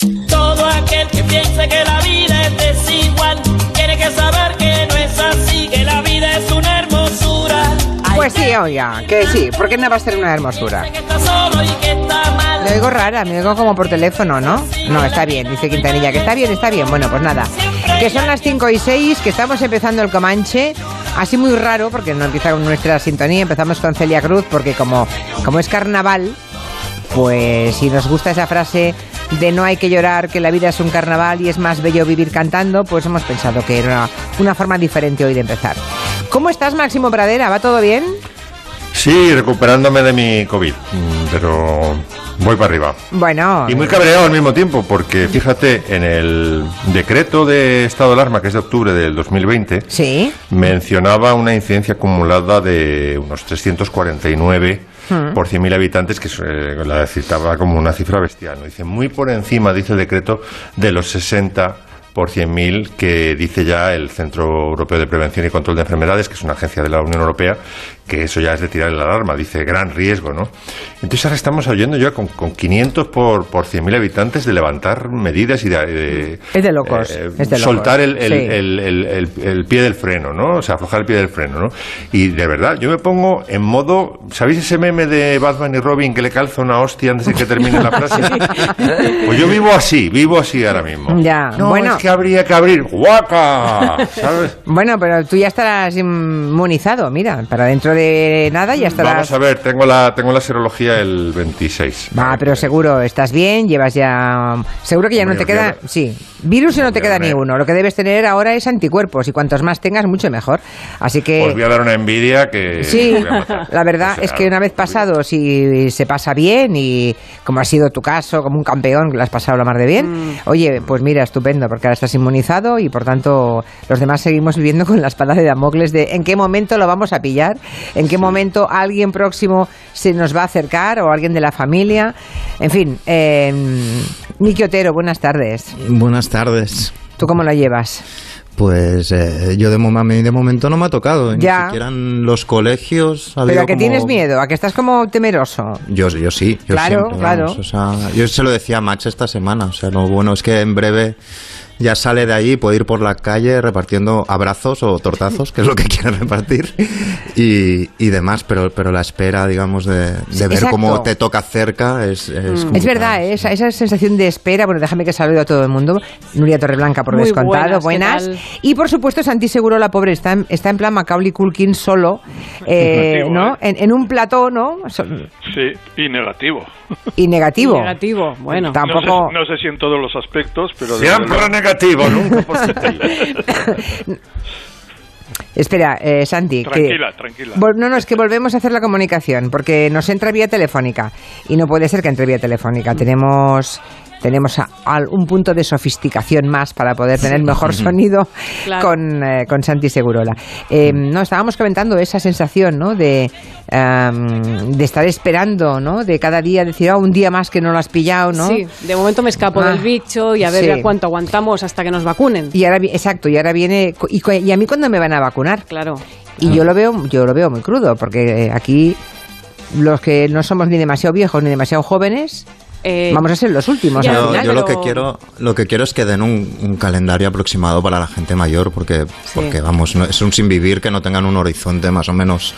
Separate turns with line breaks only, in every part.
Todo aquel que piense que la vida es desigual tiene que saber que no es así, que la vida es una hermosura.
Pues sí, oiga, que sí, ¿por qué no va a ser una hermosura? Me oigo rara, me oigo como por teléfono, ¿no? No, está bien, dice Quintanilla, que está bien, está bien. Bueno, pues nada, que son las 5 y 6, que estamos empezando el Comanche, así muy raro, porque no empieza con nuestra sintonía, empezamos con Celia Cruz, porque como, como es carnaval, pues si nos gusta esa frase de no hay que llorar, que la vida es un carnaval y es más bello vivir cantando, pues hemos pensado que era una forma diferente hoy de empezar. ¿Cómo estás, Máximo Pradera? ¿Va todo bien?
Sí, recuperándome de mi COVID, mm, pero voy para arriba.
Bueno,
Y muy cabreado al mismo tiempo, porque fíjate, en el decreto de estado de alarma, que es de octubre del 2020,
sí.
mencionaba una incidencia acumulada de unos 349 por 100.000 habitantes, que eh, la citaba como una cifra bestial. ¿no? Dice, muy por encima, dice el decreto, de los 60 por 100.000 que dice ya el Centro Europeo de Prevención y Control de Enfermedades, que es una agencia de la Unión Europea, que eso ya es de tirar la alarma, dice gran riesgo, ¿no? Entonces ahora estamos oyendo ya con, con 500 por, por 100.000 habitantes de levantar medidas y de... de-
Es de locos,
eh,
es de locos,
soltar el, el-
sí.
el- el- el- el pie del freno, ¿no? O sea, aflojar el pie del freno, ¿no? Y de verdad, yo me pongo en modo... ¿Sabéis ese meme de Batman y Robin que le calza una hostia antes de que termine la frase? Pues yo vivo así, vivo así ahora mismo.
Ya,
No,
bueno.
es que habría que abrir... ¡Guaca! ¿Sabes?
Bueno, pero tú ya estarás inmunizado, mira, para dentro de nada ya estarás...
Vamos a ver, tengo la, tengo la serología el 26.
Va, pero seguro, estás bien, llevas ya... Seguro que ya no te
os
queda... Sí, virus no te queda ni uno. Lo que debes tener ahora es anticuerpos y cuantos más tengas, mucho mejor. Así
Os
que...
voy a dar una envidia que...
Sí,
os
la verdad
O sea,
es que una vez pasado, si se pasa bien y como ha sido tu caso, como un campeón, que lo has pasado la mar de bien, oye, pues mira, estupendo, porque ahora estás inmunizado y por tanto los demás seguimos viviendo con la espada de Damocles de en qué momento lo vamos a pillar, en qué momento alguien próximo se nos va a acercar o alguien de la familia. En fin, eh, Miki Otero, buenas tardes.
Buenas tardes.
¿Tú cómo lo llevas?
Pues eh, yo de, momento no me ha tocado.
Ya.
Ni siquiera en los colegios. ha
¿Pero a
como-
tienes miedo? ¿A que estás como temeroso?
Yo, yo sí. Yo
Claro,
siempre,
claro.
vamos, o sea, yo se lo decía a Max esta semana. O sea, lo bueno es que en breve ya sale de allí y puede ir por la calle repartiendo abrazos o tortazos, que es lo que quiere repartir, y, y demás. Pero, pero la espera, digamos, de, de ver
Exacto.
cómo te toca cerca es. Es,
Es
complicado,
verdad, ¿eh? esa, esa sensación de espera. Bueno, déjame que salude a todo el mundo. Nuria Torreblanca, por
Muy
descontado.
buenas, ¿qué tal?
Y por supuesto, Santi Seguro, la pobre, está en, está en plan Macaulay Culkin solo, eh,
Negativo,
¿no?
¿eh?
En, en un plató, ¿no?
Sí, y negativo.
Y negativo.
Negativo, bueno.
Tampoco.
No sé, no sé si en todos los aspectos, pero...
Siempre
luego-
negativo, nunca positivo.
Espera, eh, Santi. que-
Tranquila, tranquila.
No, no, es que volvemos a hacer la comunicación, porque nos entra vía telefónica. Y no puede ser que entre vía telefónica. Tenemos. Tenemos a- al- un punto de sofisticación más para poder tener mejor sonido
Claro.
con, eh, con Santi Segurola. Eh, no, estábamos comentando esa sensación, ¿no? De, am, de estar esperando, ¿no? De cada día decir, ah, un día más que no lo has pillado, ¿no?
Sí, de momento me escapo
Ah,
del bicho y a ver
sí.
a cuánto aguantamos hasta que nos vacunen.
Y ahora, exacto, y ahora viene. Y, a mí cuándo me van a vacunar?
Claro.
Y yo lo veo, yo lo veo muy crudo, porque eh, aquí los que no somos ni demasiado viejos ni demasiado jóvenes,
Eh,
vamos a ser los últimos.
ya,
al
Yo,
final.
yo lo que quiero lo que quiero es que den un, un calendario aproximado para la gente mayor porque porque vamos no- es un sin vivir que no tengan un horizonte más o menos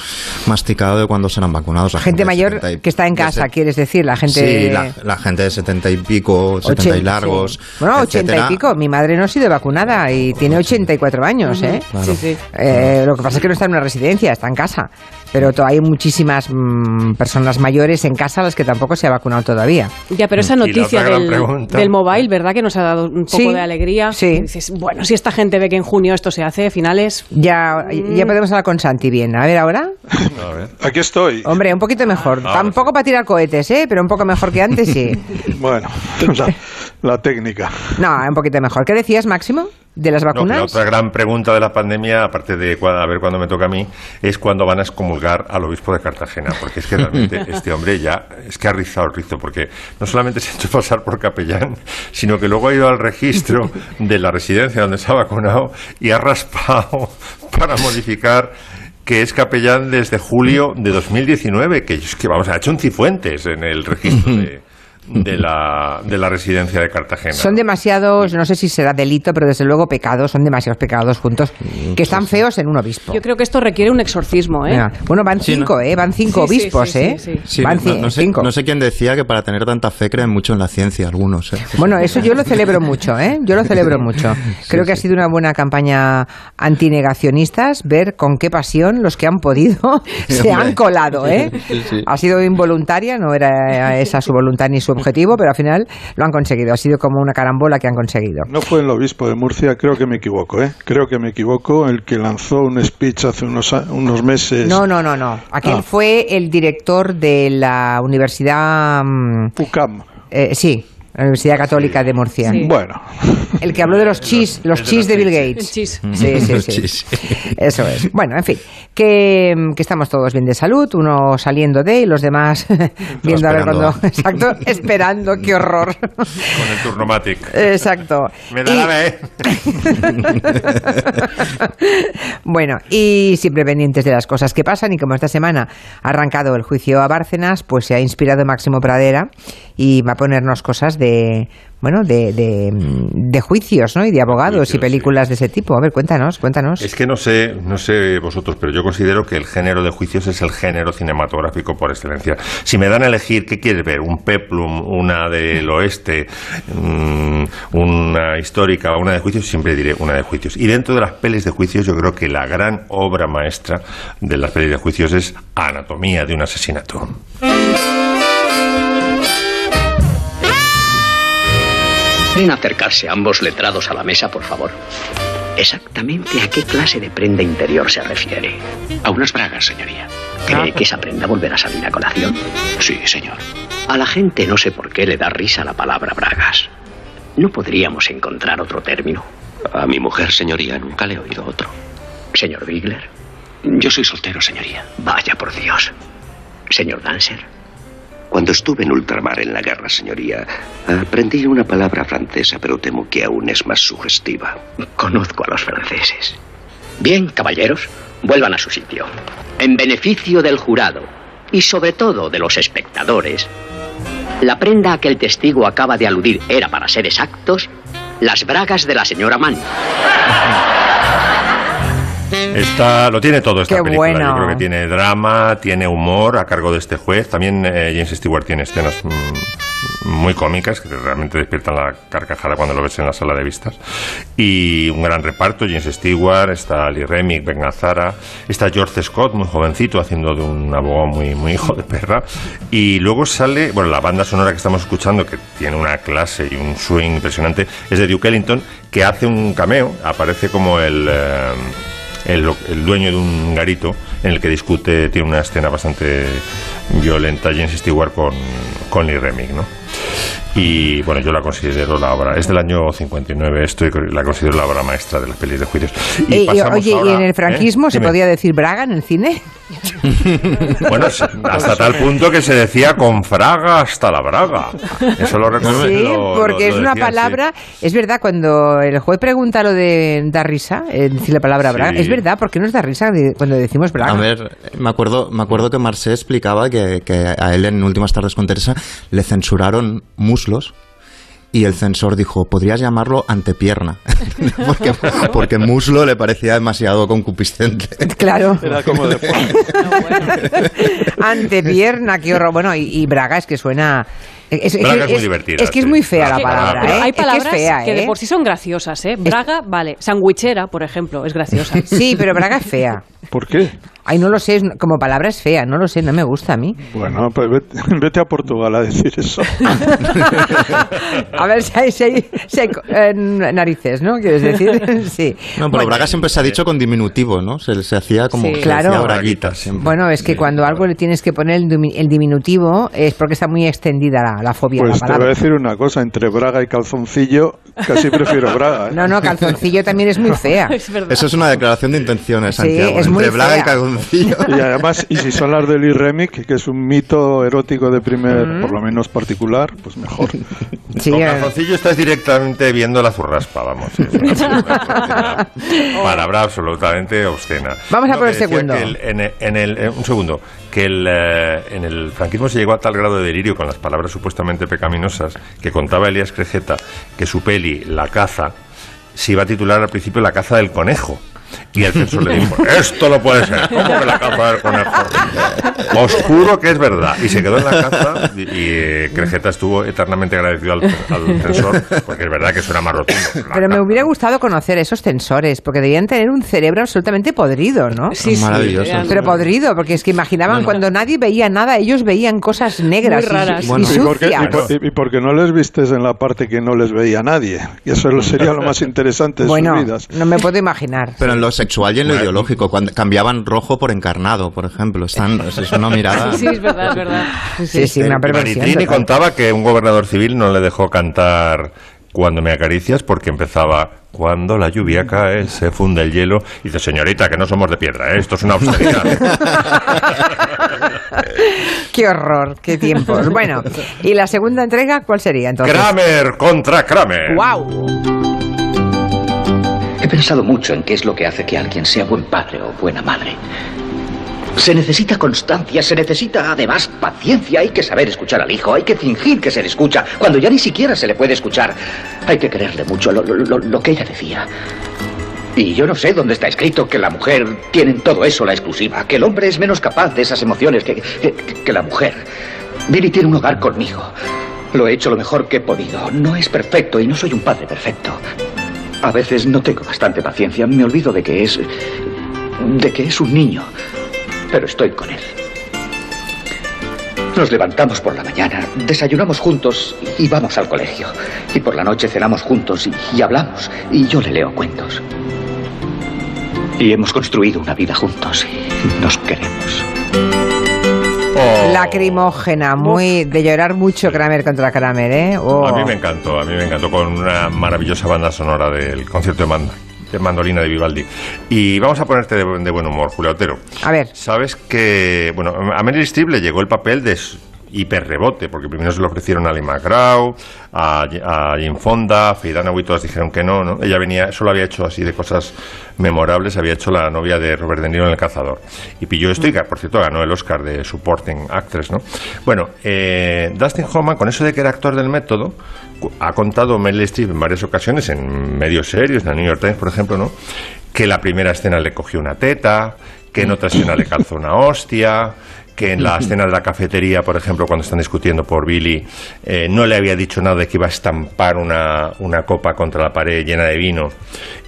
masticado de cuándo serán vacunados La
gente mayor
70 y-
que está en casa, quieres decir, la gente...
sí la, la gente de 70 y pico 70 y largos
sí. Bueno, 80
etcétera.
y pico. Mi madre no ha sido vacunada y tiene 84 años, ¿eh?
Sí, sí.
Eh, lo que pasa es que no está en una residencia, está en casa. Pero hay muchísimas mm, personas mayores en casa a las que tampoco se ha vacunado todavía.
Ya, pero esa noticia del, del mobile, ¿verdad? Que nos ha dado un poco
Sí,
de alegría.
sí.
Dices, bueno, si esta gente ve que en junio esto se hace, finales.
Ya, ya podemos hablar con Santi bien. A ver, ahora.
A ver.
Aquí estoy.
Hombre, un poquito mejor.
Ahora
Tampoco para tirar cohetes, ¿eh? Pero un poco mejor que antes, sí.
Bueno, la, la técnica.
No, un poquito mejor. ¿Qué decías, Máximo? ¿De las
No,
vacunas?
la otra gran pregunta de la pandemia, aparte de a ver cuándo me toca a mí, es cuándo van a excomulgar al obispo de Cartagena. Porque es que realmente este hombre ya es que ha rizado el rizo. Porque no solamente se ha hecho pasar por capellán, sino que luego ha ido al registro de la residencia donde se ha vacunado y ha raspado para modificar que es capellán desde julio de 2019. Que es que, vamos, ha hecho un cifuentes en el registro de, de la, de la residencia de Cartagena.
Son demasiados, no sé si será delito, pero desde luego pecados, son demasiados pecados juntos, que están feos en un obispo.
Yo creo que esto requiere un exorcismo, ¿eh?
Bueno, van
Sí,
cinco,
¿no?
¿eh? Van cinco
Sí,
obispos,
sí, sí,
¿eh?
sí.
Sí,
Van
no, no sé,
cinco.
no sé quién decía que para tener tanta fe creen mucho en la ciencia, algunos. ¿eh?
Bueno, eso yo lo celebro mucho, ¿eh? Yo lo celebro mucho. Creo que ha sido una buena campaña antinegacionistas, ver con qué pasión los que han podido se han colado, ¿eh?
Sí, sí.
Ha sido involuntaria, no era esa su voluntad ni su objetivo, pero al final lo han conseguido. Ha sido como una carambola que han conseguido.
No fue el obispo de Murcia, creo que me equivoco, ¿eh? Creo que me equivoco, el que lanzó un speech hace unos, unos meses.
No, no, no, no. Aquel
Ah.
fue el director de la Universidad... mm,
UCAM.
eh, sí, la Universidad Católica de Murcia.
Sí.
Bueno,
El que habló de los chis, los chis de Bill Gates.
Chis.
Sí, sí,
Los
sí.
chis.
Eso es. Bueno, en fin, que, que estamos todos bien de salud, uno saliendo de y los demás viendo a ver cuándo. Exacto, esperando, qué horror.
Con el Turnomatic.
Exacto.
Me da
Y-
la B.
bueno, y siempre pendientes de las cosas que pasan y como esta semana ha arrancado el juicio a Bárcenas, pues se ha inspirado Máximo Pradera y va a ponernos cosas de, bueno, de, de, de juicios, ¿no? Y de abogados
Juicios,
y películas de ese tipo. A ver, cuéntanos, cuéntanos.
Es que no sé, no sé vosotros, pero yo considero que el género de juicios es el género cinematográfico por excelencia. Si me dan a elegir, ¿qué quieres ver? ¿Un peplum, una del oeste, mm, una histórica, una de juicios? Siempre diré una de juicios. Y dentro de las pelis de juicios, yo creo que la gran obra maestra de las pelis de juicios es Anatomía de un asesinato.
Pueden acercarse ambos letrados a la mesa, por favor. Exactamente a qué clase de prenda interior se refiere.
A unas bragas, señoría.
¿Cree que esa prenda volverá a salir a colación?
Sí, señor.
A la gente no sé por qué le da risa la palabra bragas. ¿No podríamos encontrar otro término?
A mi mujer, señoría, nunca le he oído otro.
Señor Bigler.
Yo soy soltero, señoría.
Vaya por Dios. Señor Dancer.
Cuando estuve en ultramar en la guerra, señoría, aprendí una palabra francesa, pero temo que aún es más sugestiva.
Conozco a los franceses. Bien, caballeros, vuelvan a su sitio. En beneficio del jurado y sobre todo de los espectadores, la prenda a que el testigo acaba de aludir era, para ser exactos, las bragas de la señora Mann.
Está, lo tiene todo esta
Qué
película.
bueno.
Yo creo que tiene drama, tiene humor a cargo de este juez. También eh, James Stewart tiene escenas mm, muy cómicas que realmente despiertan la carcajada cuando lo ves en la sala de vistas. Y un gran reparto: James Stewart, está Lee Remick, Ben Gazzara, está George Scott, muy jovencito, haciendo de un abogado muy, muy hijo de perra. Y luego sale, bueno, la banda sonora que estamos escuchando, que tiene una clase y un swing impresionante, es de Duke Ellington, que hace un cameo, aparece como el. eh, el, el dueño de un garito en el que discute, tiene una escena bastante violenta James Stewart con, con Lee Remick, ¿no? Y bueno, yo la considero la obra, es del año 59 esto y la considero la obra maestra de las pelis de juicios. Y
Eh, oye,
ahora-
¿y en el
¿eh?
franquismo se
Dime.
podía decir Braga en el cine?
Bueno, hasta tal punto que se decía con fraga hasta la braga. Eso lo recuerdo.
Sí,
lo-
porque
lo-
es
lo
una
decían, sí.
palabra, es verdad, cuando el juez pregunta lo de dar risa, eh, decir la palabra
Sí.
Braga, es verdad, porque nos da risa de- cuando decimos Braga.
A ver, me acuerdo, me acuerdo que Marcé explicaba que, que a él en Últimas Tardes con Teresa le censuraron muslos y el censor dijo, podrías llamarlo antepierna, porque, porque muslo le parecía demasiado concupiscente.
Claro.
era como de
Antepierna, qué horror. Bueno, y, y Braga es que suena. Es, es-
Braga es muy
es-
divertida,
Es que es muy fea la palabra,
Pero
¿eh?
hay
Es que es
palabras que de
¿eh?
por sí son graciosas, ¿eh? Braga, vale. Sandwichera, por ejemplo, es graciosa.
Sí, pero Braga es fea.
¿Por qué?
Ay, no lo sé, es- como palabra es fea, no lo sé, no me gusta a mí.
Bueno, pues vete, vete a Portugal a decir eso.
A ver si hay, si hay- si hay, eh, narices, ¿no? ¿Quieres decir? Sí.
No, pero
Bueno,
Braga siempre se ha dicho con diminutivo, ¿no? Se, se hacía como
Sí.
se
Claro.
decía braguita siempre.
Bueno, es que cuando algo le tienes que poner el, dimi- el diminutivo es porque está muy extendida la, la fobia
Pues
la
te voy a
palabra.
decir una cosa, entre Braga y calzoncillo, casi prefiero Braga. ¿eh?
No, no, calzoncillo también es muy fea.
es verdad.
Eso es una declaración de intenciones,
Sí,
Santiago.
es muy
Entre Braga y
fea.
Cal- calzoncillo.
Y además, y si son las del Iremic, que es un mito erótico de primer, por lo menos particular, pues mejor.
Sí,
Con
eh,
calzoncillo estás directamente viendo la zurraspa, vamos. Palabra absolutamente obscena.
Vamos a
No,
por el segundo.
el- en el- en el- un segundo. Que el, eh, en el franquismo se llegó a tal grado de delirio con las palabras supuestamente pecaminosas que contaba Elías Crejeta que su peli, La caza, se iba a titular al principio La caza del conejo. Y el censor le dijo, esto no puede ser, ¿cómo que la caza del conejo? Os juro que es verdad. Y se quedó en la caza y, y, eh, Crejeta estuvo eternamente agradecido al, al censor, porque es verdad que eso era más rotundo.
Pero me hubiera gustado conocer esos tensores, porque debían tener un cerebro absolutamente podrido, ¿no?
Sí, sí,
Maravilloso.
eran-
Pero podrido, porque es que imaginaban cuando nadie veía nada, ellos veían cosas negras
Muy
y-
raras.
y,
Bueno.
Y porque, y,
sucias.
por- y porque no les vistes en la parte que no les veía nadie. Y eso sería lo más interesante de
Bueno,
sus vidas.
no me puedo imaginar.
Pero en lo sexual y en lo
Bueno.
ideológico, cuando cambiaban rojo por encarnado, por ejemplo. Están, es una mirada.
Sí, es verdad, es verdad.
Sí, sí, una
Eh,
perversión.
Maritrini
total.
contaba que un gobernador civil no le dejó cantar Cuando me acaricias porque empezaba Cuando la lluvia cae, se funde el hielo. Y dice, señorita, que no somos de piedra, ¿eh? esto es una austeridad.
Qué horror, qué tiempos. Bueno, ¿y la segunda entrega cuál sería entonces?
Kramer contra Kramer.
¡Wow!
He pensado mucho en qué es lo que hace que alguien sea buen padre o buena madre. Se necesita constancia, se necesita además paciencia. Hay que saber escuchar al hijo, hay que fingir que se le escucha, cuando ya ni siquiera se le puede escuchar. Hay que quererle mucho, lo, lo- lo- lo que ella decía. Y yo no sé dónde está escrito que la mujer tiene en todo eso la exclusiva, que el hombre es menos capaz de esas emociones que, que, que la mujer. Billy tiene un hogar conmigo. Lo he hecho lo mejor que he podido. No es perfecto y no soy un padre perfecto. A veces no tengo bastante paciencia. Me olvido de que es. de que es un niño. Pero estoy con él. Nos levantamos por la mañana, desayunamos juntos y vamos al colegio. Y por la noche cenamos juntos y, y hablamos. Y yo le leo cuentos. Y hemos construido una vida juntos y nos queremos.
Lacrimógena, muy de llorar mucho Kramer contra Kramer, ¿eh? Oh.
A mí me encantó, a mí me encantó con una maravillosa banda sonora del concierto de, manda- de mandolina de Vivaldi. Y vamos a ponerte de, de buen humor, Julio Otero.
A ver,
Sabes que, bueno, a Meryl Streep le llegó el papel de hiperrebote, porque primero se lo ofrecieron a Lee McGraw, a, a Jane Fonda, a Faye Dunaway, todas dijeron que no, ¿no? Ella venía, solo había hecho así de cosas memorables, había hecho la novia de Robert De Niro en El Cazador. Y pilló esto y, por cierto, ganó el Oscar de Supporting Actress, ¿no? Bueno, eh, Dustin Hoffman, con eso de que era actor del método, ha contado Meryl Streep en varias ocasiones, en medios serios, en el New York Times, por ejemplo, ¿no? Que la primera escena le cogió una teta, que en otra escena le calzó una hostia, que en la escena de la cafetería, por ejemplo, cuando están discutiendo por Billy, eh, no le había dicho nada de que iba a estampar una, una copa contra la pared llena de vino.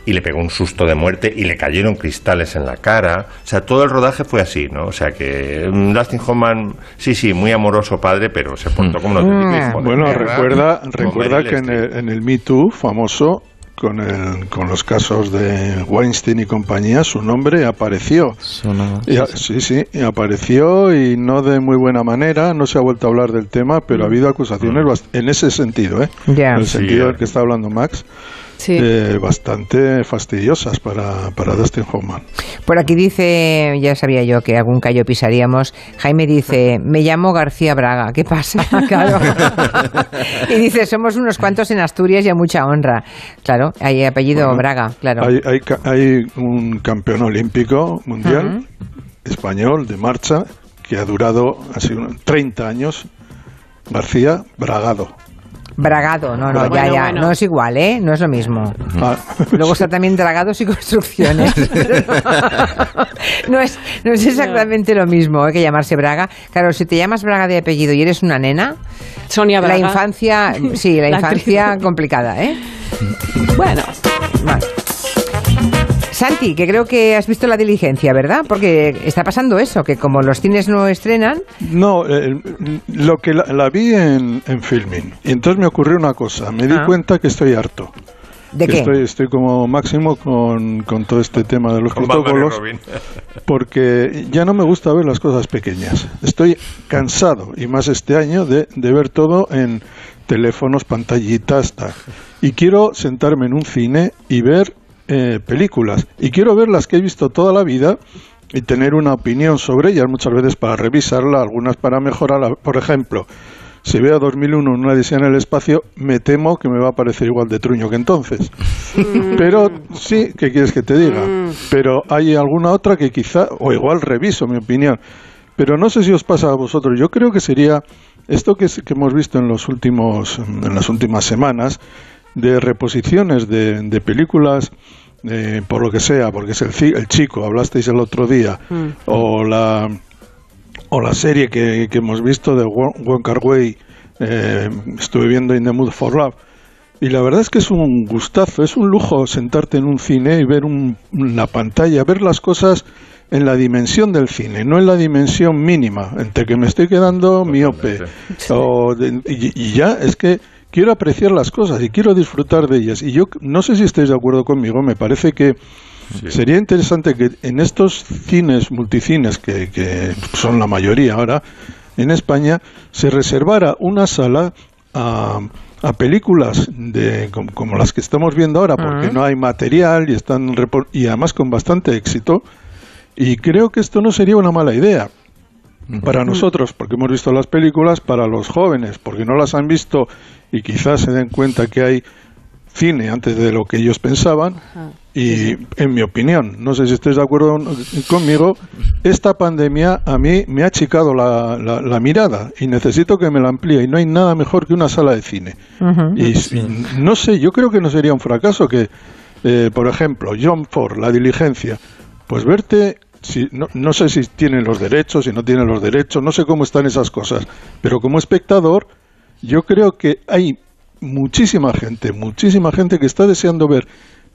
Y le pegó un susto de muerte y le cayeron cristales en la cara. O sea, todo el rodaje fue así, ¿no? O sea que mm, Dustin Hoffman, sí, sí, muy amoroso padre, pero se portó como un auténtico hijo
Bueno, recuerda, recuerda que en el, en el Me Too famoso, con, el, con los casos de Weinstein y compañía, su nombre apareció.
Sonaba-
Y a- sí, sí, y apareció y no de muy buena manera, no se ha vuelto a hablar del tema, pero ha habido acusaciones bast- en ese sentido, ¿eh? En el sentido
eh.
del que está hablando Max,
Sí.
eh, bastante fastidiosas para, para Dustin Hoffman.
por aquí dice, ya sabía yo que algún callo pisaríamos. Jaime dice, me llamo García Braga. ¿Qué pasa? Claro. y dice, somos unos cuantos en Asturias y a mucha honra. Claro, hay apellido
Bueno,
Braga, claro.
Hay, hay, hay un campeón olímpico mundial español de marcha que ha durado así unos 30 años, García Bragado.
Bragado, no, no,
Bueno,
ya, ya,
bueno.
no es igual, ¿eh? No es lo mismo.
Ah,
Luego está también dragados y construcciones. no, es, no es exactamente lo mismo ¿eh? que llamarse Braga. Claro, si te llamas Braga de apellido y eres una nena,
Sonia Braga.
la infancia, sí, la,
La
infancia
actriz.
complicada, ¿eh?
Bueno,
Vale. Santi, que creo que has visto la diligencia, ¿verdad? Porque está pasando eso, que como los cines no estrenan,
no, eh, lo que la, la vi en, en filming. Y entonces me ocurrió una cosa. Me di
Ah.
cuenta que estoy harto.
¿de
Que
qué?
Estoy, estoy como máximo con, con todo este tema de los
Con
protocolos. Porque ya no me gusta ver las cosas pequeñas. Estoy cansado, y más este año, de, de ver todo en teléfonos, pantallitas, tal. Y quiero sentarme en un cine y ver eh, películas. Y quiero ver las que he visto toda la vida y tener una opinión sobre ellas, muchas veces para revisarla, algunas para mejorarla. Por ejemplo, si veo 2001 en una edición en el espacio, me temo que me va a parecer igual de truño que entonces. Pero sí, ¿qué quieres que te diga? Pero hay alguna otra que quizá, o igual reviso mi opinión. Pero no sé si os pasa a vosotros. Yo creo que sería esto que, que hemos visto en los últimos, en las últimas semanas, de reposiciones de, de películas, eh, por lo que sea, porque es el, el chico, hablasteis el otro día, o la o la serie que, que hemos visto de Won Wong Kar Wai, eh, estuve viendo In the Mood for Love y la verdad es que es un gustazo, es un lujo sentarte en un cine y ver un- una pantalla, ver las cosas en la dimensión del cine, no en la dimensión mínima, entre que me estoy quedando miope o de- y, y ya es que quiero apreciar las cosas y quiero disfrutar de ellas. Y yo no sé si estáis de acuerdo conmigo, me parece que Sería interesante que en estos cines, multicines, que, que son la mayoría ahora en España, se reservara una sala a, a películas de, com- como, las que estamos viendo ahora, porque no hay material y, están y además con bastante éxito. Y creo que esto no sería una mala idea para nosotros, porque hemos visto las películas, para los jóvenes, porque no las han visto y quizás se den cuenta que hay cine antes de lo que ellos pensaban. Y en mi opinión, no sé si estáis de acuerdo conmigo, esta pandemia a mí me ha achicado la, la- la mirada y necesito que me la amplíe. Y no hay nada mejor que una sala de cine. Y no sé, yo creo que no sería un fracaso que, eh, por ejemplo, John Ford, La Diligencia, pues verte, si, no, no sé si tienen los derechos, si no tienen los derechos, no sé cómo están esas cosas, pero como espectador, yo creo que hay muchísima gente, muchísima gente que está deseando ver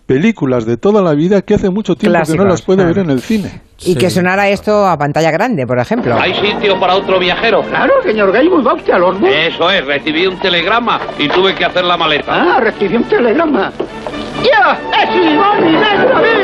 películas de toda la vida que hace mucho tiempo que no las puede ver en el cine.
Y que sonara esto a pantalla grande, por ejemplo.
¿Hay sitio para otro viajero?
Claro, señor Gaibus, va usted a los
Eso es, recibí un telegrama y tuve que hacer la maleta.
Ah, recibí un telegrama. ¡Ya! ¡Es
Bueno,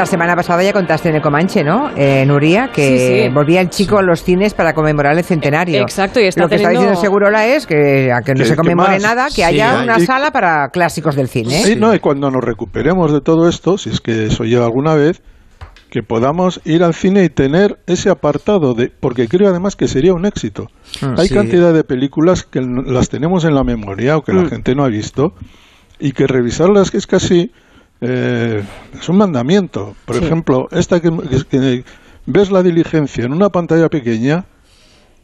la semana pasada ya contaste en el Comanche, ¿no? Eh, Nuria, que
Sí, sí.
volvía el chico a los cines para conmemorar el centenario.
Exacto, y está
Lo que está
teniendo-
diciendo Segurola es que, a que no se conmemore nada, que
Sí,
haya
hay-
una
y-
sala para clásicos del cine.
Sí, no, y cuando nos recuperemos de todo esto, si es que eso llega alguna vez, que podamos ir al cine y tener ese apartado de, porque creo además que sería un éxito. Hay
Sí.
cantidad de películas que las tenemos en la memoria o que la gente no ha visto y que revisarlas que es casi eh, es un mandamiento. Por ejemplo, esta que, que- que ves la diligencia en una pantalla pequeña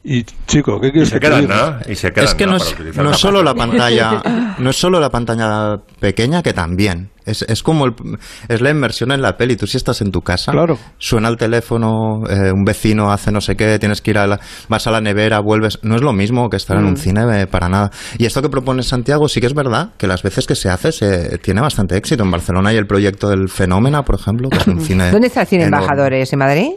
y chico, ¿qué
Y
quieres
se
que
quedan. Y se quedan
es que no es, no solo la
pantalla.
no es solo la pantalla pequeña que también es, es como el- es la inmersión en la peli tú si estás en tu casa
Claro.
suena el teléfono eh, un vecino hace no sé qué tienes que ir a la, vas a la nevera vuelves no es lo mismo que estar en
Mm.
un cine eh, para nada y esto que propone Santiago sí que es verdad que las veces que se hace se tiene bastante éxito en Barcelona hay el proyecto del Fenómena por ejemplo que es un cine
¿Dónde está el cine
enorme.
Embajadores? ¿En Madrid?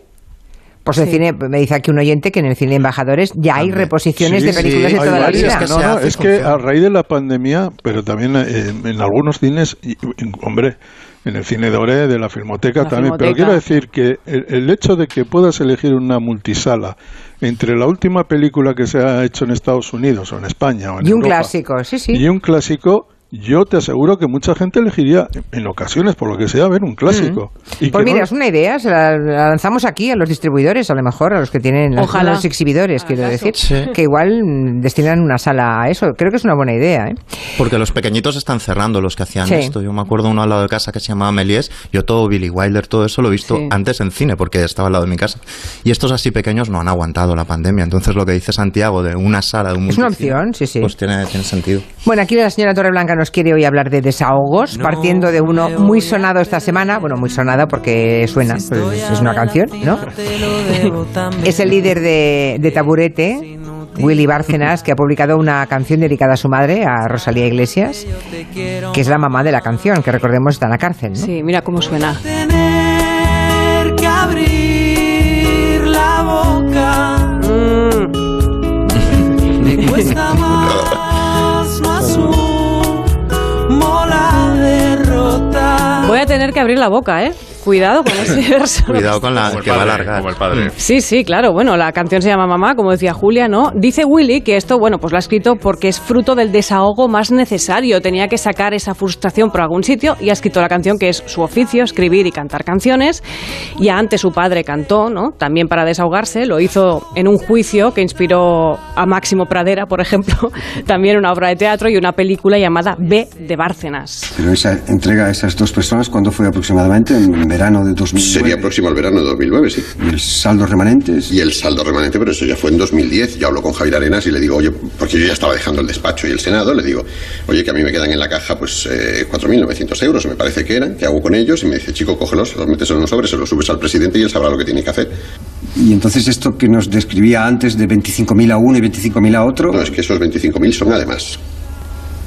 Pues el cine, me dice aquí un oyente que en el cine Embajadores ya hay reposiciones
Sí,
de películas
sí,
de
Hay
toda la vida.
que
no, es que a raíz de la pandemia, pero también eh, en algunos cines, y, hombre, en el cine de Ore, de la Filmoteca
La
también, pero quiero decir que el, el hecho de que puedas elegir una multisala entre la última película que se ha hecho en Estados Unidos o en España o en
Y un clásico, sí, sí.
y un clásico, yo te aseguro que mucha gente elegiría, en ocasiones, por lo que sea, ver un clásico. Y
Pues
no-
mira, es una idea, se la, la lanzamos aquí a los distribuidores, a lo mejor, a los que tienen, a los exhibidores, quiero decir,
Sí.
que igual mm, destinan una sala a eso. Creo que es una buena idea, ¿eh?
Porque los pequeñitos están cerrando los que hacían
Sí.
esto. Yo me acuerdo uno al lado de casa que se llamaba Melies. Yo todo Billy Wilder, todo eso lo he visto
Sí.
antes en cine porque estaba al lado de mi casa. Y estos así pequeños no han aguantado la pandemia. Entonces lo que dice Santiago de una sala, de un
Es una opción, sí, sí.
Pues tiene, tiene sentido.
Bueno, aquí la señora Torreblanca nos quiere hoy hablar de desahogos, partiendo de uno muy sonado esta semana. Bueno, muy sonado porque suena, pues es una canción, ¿no? es el líder de, de Taburete, Willy Bárcenas, que ha publicado una canción dedicada a su madre, a Rosalía Iglesias, que es la mamá de la canción, que recordemos está en la cárcel, ¿no?
Sí, mira cómo suena.
Tener que abrir la boca me cuesta más,
Voy a tener que abrir la boca, ¿eh? Cuidado con ese verso.
Cuidado con la que va a
padre,
alargar.
como el padre.
Sí, sí, claro. Bueno, la canción se llama Mamá, como decía Julia, ¿no? Dice Willy que esto, bueno, pues lo ha escrito porque es fruto del desahogo más necesario. Tenía que sacar esa frustración por algún sitio y ha escrito la canción que es su oficio, escribir y cantar canciones. Ya antes su padre cantó, ¿no? También para desahogarse. Lo hizo en un juicio que inspiró a Máximo Pradera, por ejemplo. También una obra de teatro y una película llamada B de Bárcenas.
Pero esa entrega a esas dos personas, ¿cuándo fue aproximadamente? ¿En verano de 2009?
Sería próximo al verano de 2009, sí.
¿Y el saldo remanentes?
Y el saldo remanente, pero eso ya fue en 2010. Yo hablo con Javier Arenas y le digo, oye, porque yo ya estaba dejando el despacho y el Senado, le digo, oye, que a mí me quedan en la caja pues eh, 4.900 euros, me parece que eran, ¿qué hago con ellos? Y me dice, chico, cógelos, los metes en unos sobres, se los subes al presidente y él sabrá lo que tiene que hacer.
¿Y entonces esto que nos describía antes de 25.000 a uno y 25.000 a otro?
No, es que esos 25.000 son además.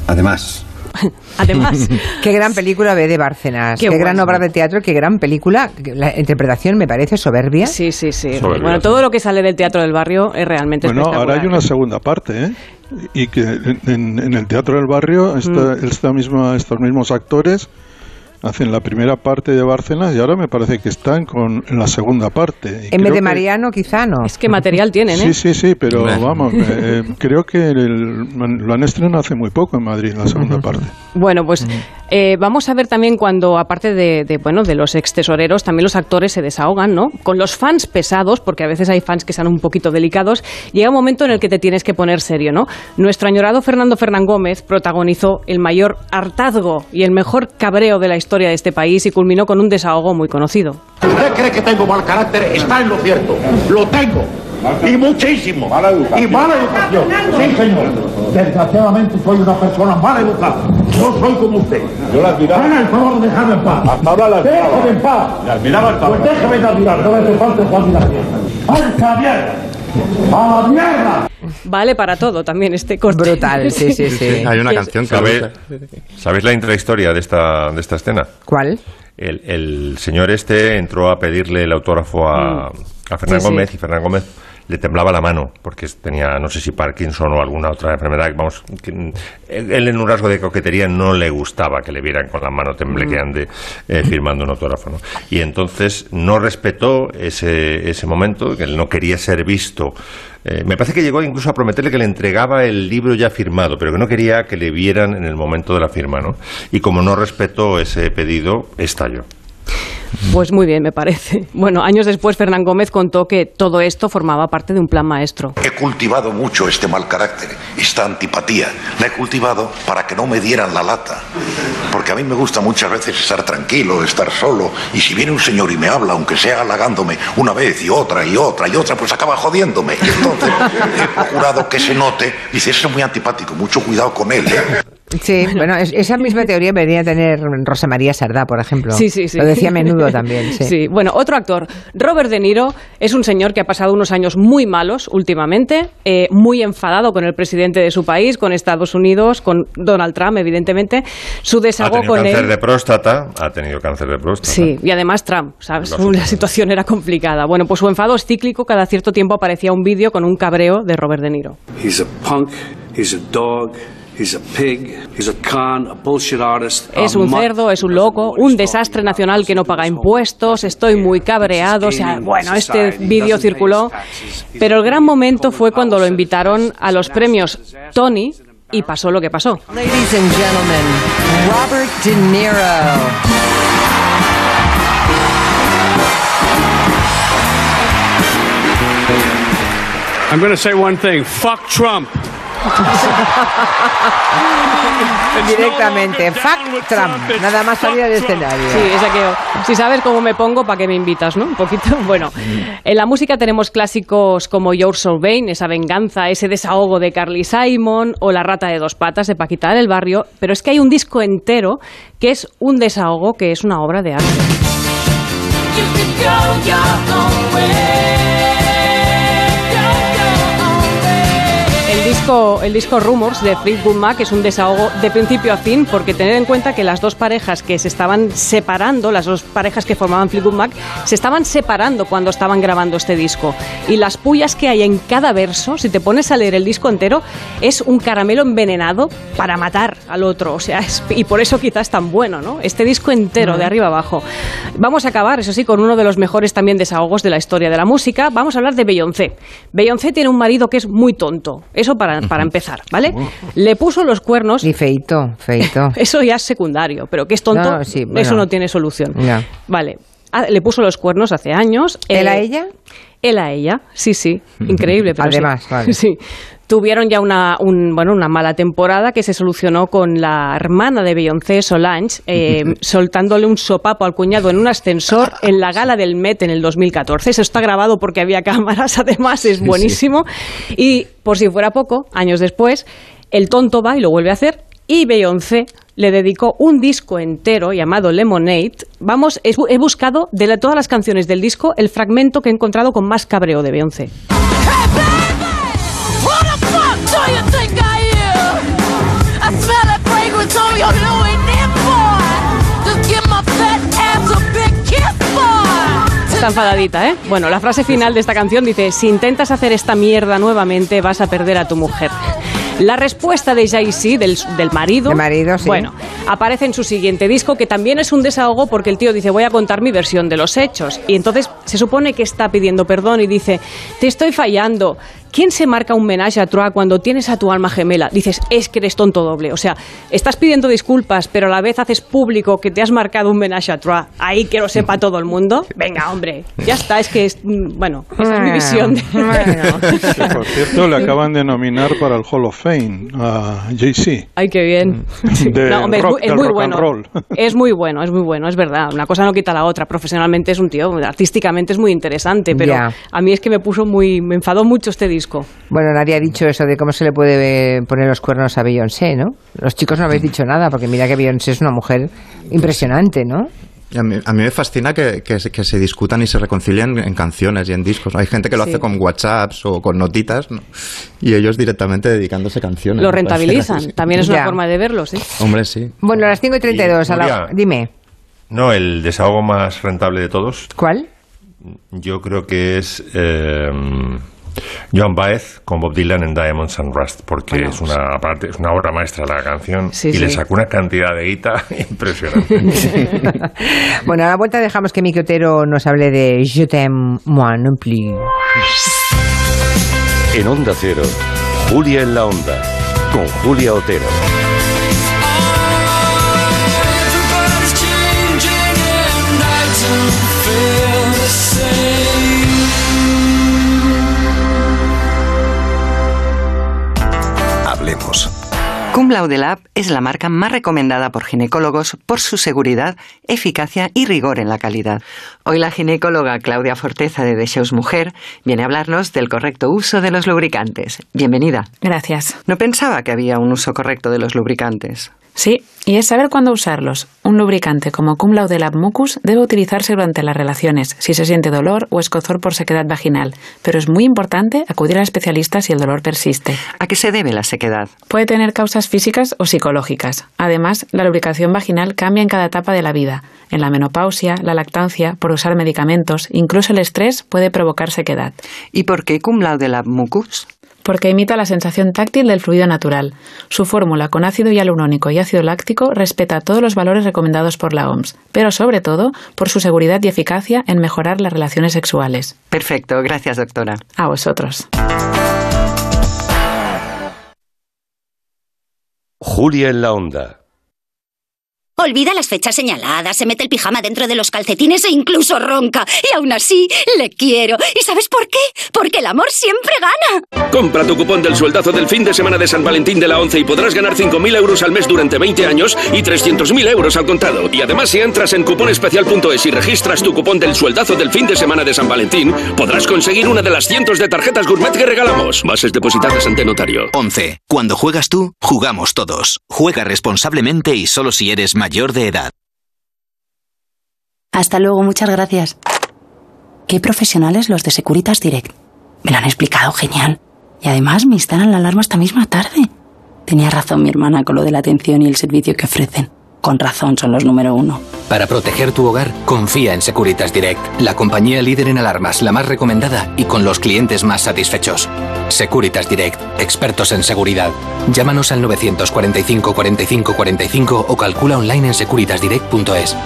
Además.
Además,
Qué gran película ve de Bárcenas. Qué,
Qué
gran
bueno.
obra de teatro, qué gran película. La interpretación me parece soberbia.
sí, sí, sí.
Soberbia,
Bueno,
sí.
todo lo que sale del teatro del barrio es realmente
Bueno, ahora
espectacular.
hay una segunda parte, ¿eh? Y que en, en- en el Teatro del Barrio esta,
Mm.
esta misma, estos mismos actores hacen la primera parte de Bárcenas y ahora me parece que están con la segunda parte. Y
En vez de
que-
Mariano, quizá no.
Es que material tienen, ¿eh?
Sí, sí, sí, pero vamos, eh, creo que el- lo han estrenado hace muy poco en Madrid, la segunda parte.
Bueno, pues eh, vamos a ver también cuando, aparte de, de, bueno, de los ex tesoreros, también los actores se desahogan, ¿no? Con los fans pesados, porque a veces hay fans que son un poquito delicados, llega un momento en el que te tienes que poner serio, ¿no? Nuestro añorado Fernando Fernán Gómez protagonizó el mayor hartazgo y el mejor cabreo de la historia de este país y culminó con un desahogo muy conocido.
¿Usted cree que tengo mal carácter? Está en lo cierto. Lo tengo. Y muchísimo. Y mala educación. Sí, señor. Desgraciadamente soy una persona mal educada. No soy como usted. Yo la admiraba. Haga el favor de dejarme en paz. Hasta ahora la Déjame en paz. La admiraba el Pues déjame de admirar. No me hace falta su admiración. ¡Ay, esa mierda! ¡A la mierda!
Vale para todo también este corte.
Brutal, sí, sí, sí.
Hay una
Que-
canción que
¿Sabéis. ¿Sabéis la intrahistoria de esta, de esta escena?
¿Cuál?
El, el señor este entró a pedirle el autógrafo a, a Fernán
Sí, sí.
Gómez y Fernán Gómez le temblaba la mano porque tenía, no sé si Parkinson o alguna otra enfermedad. Vamos, que, mm, él en un rasgo de coquetería no le gustaba que le vieran con la mano temblequeante eh, firmando un autógrafo. ¿no? Y entonces no respetó ese, ese momento, que él no quería ser visto. Eh, me parece que llegó incluso a prometerle que le entregaba el libro ya firmado, pero que no quería que le vieran en el momento de la firma, ¿no? Y como no respetó ese pedido, estalló.
Pues muy bien, me parece. Bueno, años después Fernán Gómez contó que todo esto formaba parte de un plan maestro.
He cultivado mucho este mal carácter, esta antipatía. La he cultivado para que no me dieran la lata. Porque a mí me gusta muchas veces estar tranquilo, estar solo. Y si viene un señor y me habla, aunque sea halagándome una vez y otra y otra y otra, pues acaba jodiéndome. Y entonces he procurado que se note. Dice, ese es muy antipático, mucho cuidado con él. ¿eh?".
Sí, bueno, es- esa misma teoría venía a tener Rosa María Sardá, por ejemplo.
Sí, sí, sí.
Lo decía a menudo también, sí.
bueno, otro actor, Robert De Niro, es un señor que ha pasado unos años muy malos últimamente, eh, muy enfadado con el presidente de su país, con Estados Unidos, con Donald Trump, evidentemente. Su
Ha
desahogo
tenido
con
cáncer
él.
de próstata, ha tenido cáncer de próstata.
Sí, y además Trump, ¿sabes? La situación era complicada. Bueno, pues su enfado es cíclico, cada cierto tiempo aparecía un vídeo con un cabreo de Robert De Niro.
He's a punk, he's a dog, he's a pig, he's a con, a bullshit artist. a
Es un cerdo, es un loco, un desastre nacional que no paga impuestos, estoy muy cabreado, o sea, bueno, este vídeo circuló, pero el gran momento fue cuando lo invitaron a los premios Tony y pasó lo que pasó.
Ladies and gentlemen, Robert De Niro.
I'm going to say one thing. Fuck Trump.
Directamente, fuck Trump. Nada más salir al escenario.
Sí, es aquello. Si sabes cómo me pongo, ¿para qué me invitas, no? Un poquito. Bueno, en la música tenemos clásicos como Your Soul Vain, esa venganza, ese desahogo de Carly Simon o La rata de dos patas de Paquita del Barrio, pero es que hay un disco entero que es un desahogo que es una obra de arte. Disco el disco Rumors de Fleetwood Mac es un desahogo de principio a fin, porque tener en cuenta que las dos parejas que se estaban separando, las dos parejas que formaban Fleetwood Mac, se estaban separando cuando estaban grabando este disco. Y las pullas que hay en cada verso, si te pones a leer el disco entero, es un caramelo envenenado para matar al otro. O sea, es- y por eso quizás tan bueno, ¿no? Este disco entero, de arriba abajo. Vamos a acabar, eso sí, con uno de los mejores también desahogos de la historia de la música. Vamos a hablar de Beyoncé. Beyoncé tiene un marido que es muy tonto. Eso para, para empezar, ¿vale? Le puso los cuernos.
Y feito, feito.
Eso ya es secundario, pero que es tonto,
No, sí, bueno.
eso no tiene solución.
Ya.
Vale. Ah, Le puso los cuernos hace años.
¿Él a
Eh,
ella?
Él a ella, sí, sí. Increíble, pero sí.
Además, vale.
Sí. Tuvieron ya una, un- bueno, una mala temporada que se solucionó con la hermana de Beyoncé, Solange, eh, soltándole un sopapo al cuñado en un ascensor en la gala del Met en el 2014. Eso está grabado porque había cámaras, además es
Sí,
buenísimo. Y por si fuera poco, años después, el tonto va y lo vuelve a hacer. Y Beyoncé le dedicó un disco entero llamado Lemonade. Vamos, he buscado de la- todas las canciones del disco el fragmento que he encontrado con más cabreo de Beyoncé. Está enfadadita, ¿eh? Bueno, la frase final de esta canción dice, si intentas hacer esta mierda nuevamente vas a perder a tu mujer. La respuesta de Jay-Z, del, del marido,
De marido, sí.
bueno, aparece en su siguiente disco, que también es un desahogo porque el tío dice, voy a contar mi versión de los hechos. Y entonces se supone que está pidiendo perdón y dice, te estoy fallando. ¿Quién se marca un menage a trois cuando tienes a tu alma gemela? Dices, es que eres tonto doble. O sea, estás pidiendo disculpas, pero a la vez haces público que te has marcado un menage a trois. Ahí que lo sepa todo el mundo. Venga, hombre, ya está. Es que, es, mm, bueno, esa es mi visión. de-
Que, por cierto, le acaban de nominar para el Hall of Fame a Jay-Z.
Ay, qué bien.
De
No, hombre, es
rock,
muy- es muy bueno.
roll.
Es muy bueno, es muy bueno, es verdad. Una cosa no quita la otra. Profesionalmente es un tío, artísticamente es muy interesante, pero
Ya.
a mí es que me puso muy, me enfadó mucho este disco.
Bueno, nadie ha dicho eso de cómo se le puede eh, poner los cuernos a Beyoncé, ¿no? Los chicos no habéis dicho nada, porque mira que Beyoncé es una mujer impresionante, ¿no?
Y A mí, a mí me fascina que, que se- que se discutan y se reconcilien en canciones y en discos. Hay gente que lo
Sí.
hace con WhatsApps o con notitas ¿no? y ellos directamente dedicándose canciones.
Lo
parece
rentabilizan. También es una
Ya.
forma de verlo, sí.
Hombre, sí.
Bueno, a las 5 y 32, a la- dime,
No, el desahogo más rentable de todos,
¿cuál?
yo creo que es eh, Joan Baez con Bob Dylan en Diamonds and Rust, porque
Bueno,
es una aparte es una obra maestra la canción
Sí,
y le sacó una cantidad de guita impresionante.
bueno, a la vuelta dejamos que Miki Otero nos hable de Je t'aime moi non plus.
En Onda Cero, Julia en la Onda, con Julia Otero.
Hablemos. Cum Laude Lab es la marca más recomendada por ginecólogos por su seguridad, eficacia y rigor en la calidad. Hoy la ginecóloga Claudia Forteza de The Shows Mujer viene a hablarnos del correcto uso de los lubricantes. Bienvenida.
Gracias.
No pensaba que había un uso correcto de los lubricantes.
Sí, y es saber cuándo usarlos. Un lubricante como Cum Laude Lab Mucus debe utilizarse durante las relaciones, si se siente dolor o escozor por sequedad vaginal, pero es muy importante acudir al especialista si el dolor persiste.
¿A qué se debe la sequedad?
Puede tener causas físicas o psicológicas. Además, la lubricación vaginal cambia en cada etapa de la vida. En la menopausia, la lactancia, por usar medicamentos, incluso el estrés puede provocar sequedad.
¿Y por qué Cum Laude Lab Mucus?
Porque imita la sensación táctil del fluido natural. Su fórmula con ácido hialurónico y ácido láctico respeta todos los valores recomendados por la OMS, pero sobre todo por su seguridad y eficacia en mejorar las relaciones sexuales.
Perfecto, gracias doctora.
A vosotros.
Julia en la Onda.
Olvida las fechas señaladas, se mete el pijama dentro de los calcetines e incluso ronca. Y aún así, le quiero. ¿Y sabes por qué? Porque el amor siempre gana.
Compra tu cupón del sueldazo del fin de semana de San Valentín de la 11 y podrás ganar 5.000 euros al mes durante 20 años y 300.000 euros al contado. Y además, si entras en cuponespecial.es y registras tu cupón del sueldazo del fin de semana de San Valentín, podrás conseguir una de las cientos de tarjetas gourmet que regalamos. Bases depositadas ante notario.
11. Cuando juegas tú, jugamos todos. Juega responsablemente y solo si eres mayor de edad.
Hasta luego, muchas gracias. Qué profesionales los de Securitas Direct. Me lo han explicado genial.
Y además me instalan la alarma esta misma tarde. Tenía razón mi hermana con lo de la atención y el servicio que ofrecen. Con razón son los número uno.
Para proteger tu hogar, confía en Securitas Direct, la compañía líder en alarmas, la más recomendada y con los clientes más satisfechos. Securitas Direct, expertos en seguridad. Llámanos al 945 45 45 o calcula online en securitasdirect.es.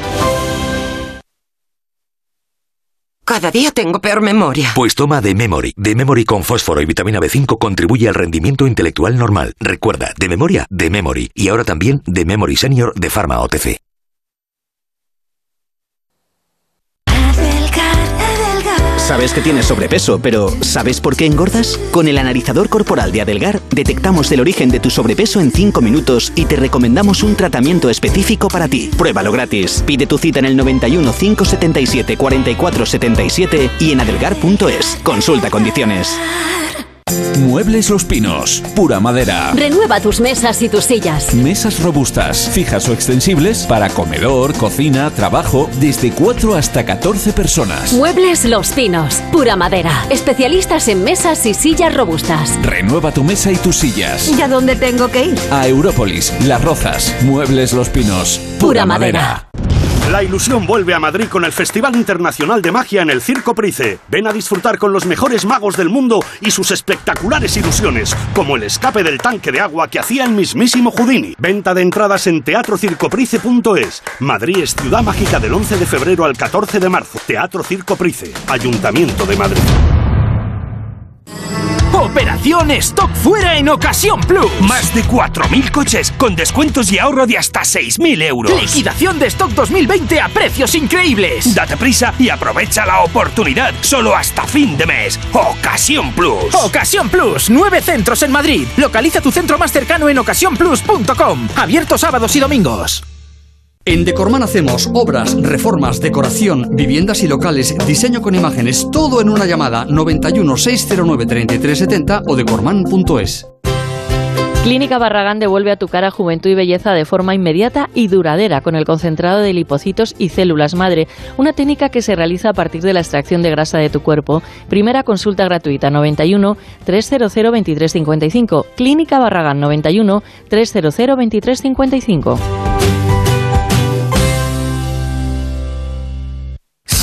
Cada día tengo peor memoria.
Pues toma de Memory. De Memory con fósforo y vitamina B5 contribuye al rendimiento intelectual normal. Recuerda, de memoria, de Memory. Y ahora también de Memory Senior de Pharma OTC.
Sabes que tienes sobrepeso, pero ¿sabes por qué engordas? Con el analizador corporal de Adelgar detectamos el origen de tu sobrepeso en 5 minutos y te recomendamos un tratamiento específico para ti. Pruébalo gratis. Pide tu cita en el 91 577 44 77 y en adelgar.es. Consulta condiciones.
Muebles Los Pinos, pura madera.
Renueva tus mesas y tus sillas.
Mesas robustas, fijas o extensibles para comedor, cocina, trabajo, desde 4 hasta 14 personas.
Muebles Los Pinos, pura madera. Especialistas en mesas y sillas robustas.
Renueva tu mesa y tus sillas.
¿Y a dónde tengo que ir?
A Európolis, Las Rozas, Muebles Los Pinos,
Pura madera.
La ilusión vuelve a Madrid con el Festival Internacional de Magia en el Circo Price. Ven a disfrutar con los mejores magos del mundo y sus espectaculares ilusiones, como el escape del tanque de agua que hacía el mismísimo Houdini. Venta de entradas en teatrocircoprice.es. Madrid es ciudad mágica del 11 de febrero al 14 de marzo. Teatro Circo Price, Ayuntamiento de Madrid.
Operación Stock Fuera en Ocasión Plus.
Más de 4.000 coches con descuentos y ahorro de hasta 6.000 euros.
Liquidación de stock 2020 a precios increíbles.
Date prisa y aprovecha la oportunidad. Solo hasta fin de mes. Ocasión Plus.
Ocasión Plus. Nueve centros en Madrid. Localiza tu centro más cercano en ocasiónplus.com. Abierto sábados y domingos.
En Decorman hacemos obras, reformas, decoración, viviendas y locales, diseño con imágenes, todo en una llamada 91 609 3370 o decorman.es.
Clínica Barragán devuelve a tu cara juventud y belleza de forma inmediata y duradera con el concentrado de lipocitos y células madre, una técnica que se realiza a partir de la extracción de grasa de tu cuerpo. Primera consulta gratuita 91 300 2355. Clínica Barragán 91 300 2355.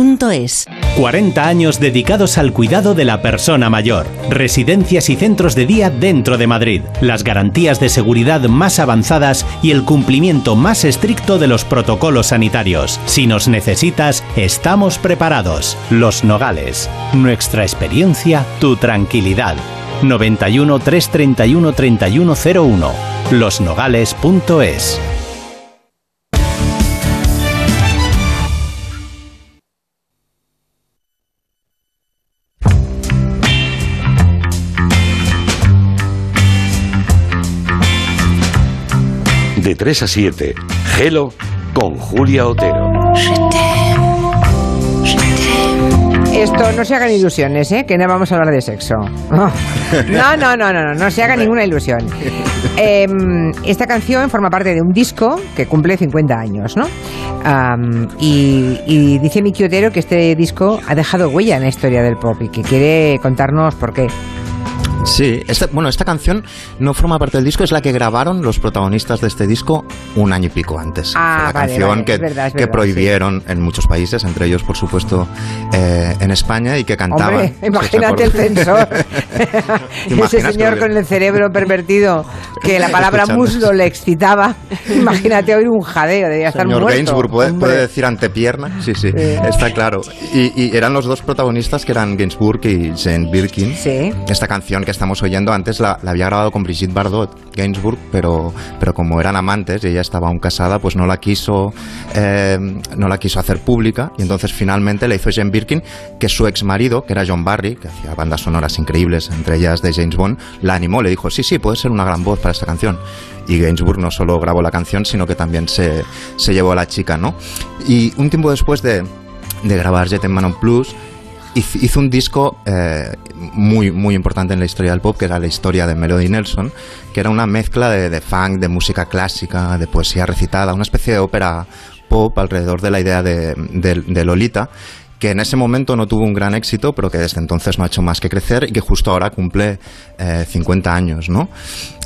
duchamanía.es.
40 años dedicados al cuidado de la persona mayor. Residencias y centros de día dentro de Madrid. Las garantías de seguridad más avanzadas y el cumplimiento más estricto de los protocolos sanitarios. Si nos necesitas, estamos preparados. Los Nogales. Nuestra experiencia, tu tranquilidad. 91 331 3101. Losnogales.es.
De 3 a 7, Gelo con Julia Otero.
Esto no se hagan ilusiones, ¿eh? Que no vamos a hablar de sexo. No, no, no, no, no, no se haga ninguna ilusión. Em, esta canción forma parte de un disco que cumple 50 años, ¿no? Y dice Miki Otero que este disco ha dejado huella en la historia del pop y que quiere contarnos por qué.
Sí, esta, bueno, esta canción no forma parte del disco, es la que grabaron los protagonistas de este disco un año y pico antes.
Ah,
Fue la
vale,
canción
vale,
que,
es verdad, es
que
verdad,
prohibieron en muchos países, entre ellos, por supuesto, eh, en España, y que cantaban.
Hombre, imagínate el censor. Ese señor
que-
con el cerebro pervertido que la palabra muslo le excitaba. Imagínate oír un jadeo, debía estar
Señor
muerto.
Gainsbourg puede, puede decir antepierna, sí, sí, está claro. Y, y eran los dos protagonistas que eran Gainsbourg y Jane Birkin. Esta canción que que estamos oyendo antes la, la había grabado con Brigitte Bardot, Gainsbourg, pero, pero como eran amantes y ella estaba aún casada, pues no la quiso, eh, no la quiso hacer pública y entonces finalmente le hizo Jane Birkin que su ex marido, que era John Barry, que hacía bandas sonoras increíbles, entre ellas de James Bond, la animó, le dijo, sí, sí, puede ser una gran voz para esta canción. Y Gainsbourg no solo grabó la canción, sino que también se, se llevó a la chica, ¿no? Y un tiempo después de, de grabar Jet and Manon Plus, hizo un disco eh, muy, muy importante en la historia del pop, que era la historia de Melody Nelson, que era una mezcla de, funk, de música clásica, de poesía recitada, una especie de ópera pop alrededor de la idea de, de- Lolita que en ese momento no tuvo un gran éxito, pero que desde entonces no ha hecho más que crecer y que justo ahora cumple eh, 50 años, ¿no?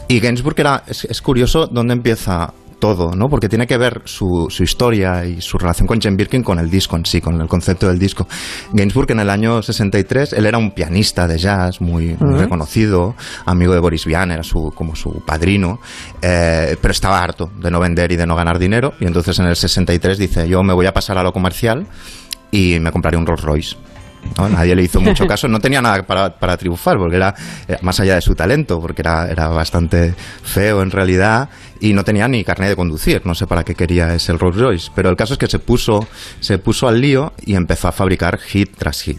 Y Gainsbourg era, es curioso dónde empieza todo, ¿no? Porque tiene que ver su, su historia y su relación con Jane Birkin con el disco en sí, con el concepto del disco. Gainsbourg en el año 63, él era un pianista de jazz muy, muy
Ujú.
reconocido, amigo de Boris Vian, era su, como su padrino, eh, pero estaba harto de no vender y de no ganar dinero, y entonces en el 63 dice, yo me voy a pasar a lo comercial y me compraré un Rolls Royce. ¿No? Nadie le hizo mucho caso, no tenía nada para, para triunfar, porque era, era más allá de su talento, porque era, era bastante feo en realidad y no tenía ni carnet de conducir, no sé para qué quería ese Rolls Royce, pero el caso es que se puso, se puso al lío y empezó a fabricar hit tras hit,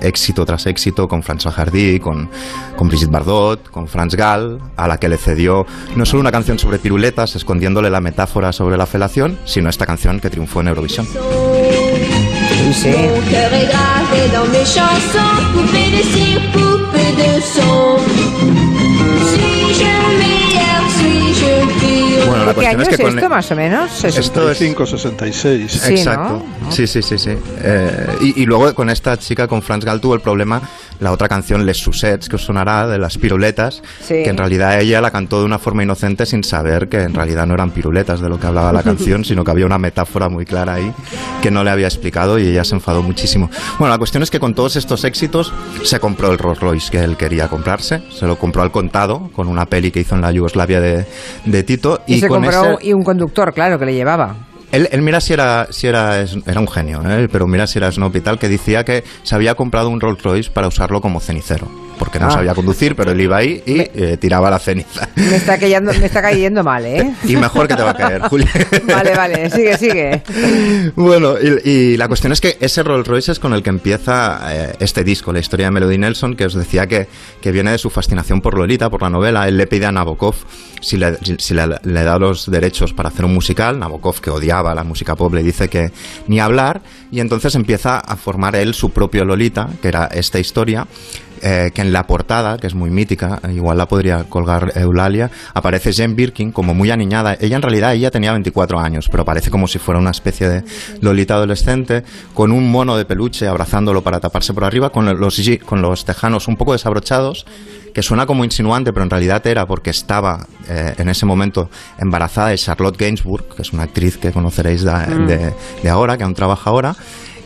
éxito tras éxito con François Hardy, con, con Brigitte Bardot, con Franz Gall, a la que le cedió no solo una canción sobre piruletas, escondiéndole la metáfora sobre la felación, sino esta canción que triunfó en Eurovisión.
Mon cœur est gravé dans mes chansons, poupée de cire, poupée de son.
Bueno, la
¿De qué
cuestión
año
es
es,
que con-
esto, más o menos? Es-
Esto es
65-66.
Sí,
Exacto. Sí, sí, sí, sí. Eh, y, y luego con esta chica, con Franz Gall, tuvo el problema, la otra canción, Les Susets, que os sonará, de las piruletas,
Sí.
que en realidad ella la cantó de una forma inocente sin saber que en realidad no eran piruletas de lo que hablaba la canción, sino que había una metáfora muy clara ahí que no le había explicado y ella se enfadó muchísimo. Bueno, la cuestión es que con todos estos éxitos se compró el Rolls Royce que él quería comprarse, se lo compró al contado con una peli que hizo en la Yugoslavia de, de Tito
Y, se
con
compró
ese-
y un conductor, claro, que le llevaba.
Él, él mira si era, si era, era un genio, ¿eh? pero mira si era Snoop y tal, que decía que se había comprado un Rolls Royce para usarlo como cenicero, porque no
Ah.
sabía conducir, pero él iba ahí y eh, tiraba la ceniza.
Me está, cayendo, me está cayendo mal, ¿eh?
Y mejor que te va a caer, Julia.
Vale, vale, sigue, sigue.
Bueno, y, y la cuestión es que ese Rolls Royce es con el que empieza eh, este disco, la historia de Melody Nelson, que os decía que, que viene de su fascinación por Lolita, por la novela. Él le pide a Nabokov si le, si- si le- le da los derechos para hacer un musical. Nabokov, que odiaba la música pop, le dice que ni hablar, y entonces empieza a formar él su propio Lolita, que era esta historia. Eh, que en la portada, que es muy mítica, igual la podría colgar Eulalia, aparece Jane Birkin como muy aniñada. Ella en realidad ella tenía 24 años, pero parece como si fuera una especie de Lolita adolescente, con un mono de peluche abrazándolo para taparse por arriba, con los, con los tejanos un poco desabrochados, que suena como insinuante, pero en realidad era porque estaba eh, en ese momento embarazada de Charlotte Gainsbourg, que es una actriz que conoceréis de,
Mm.
de- de ahora, que aún trabaja ahora.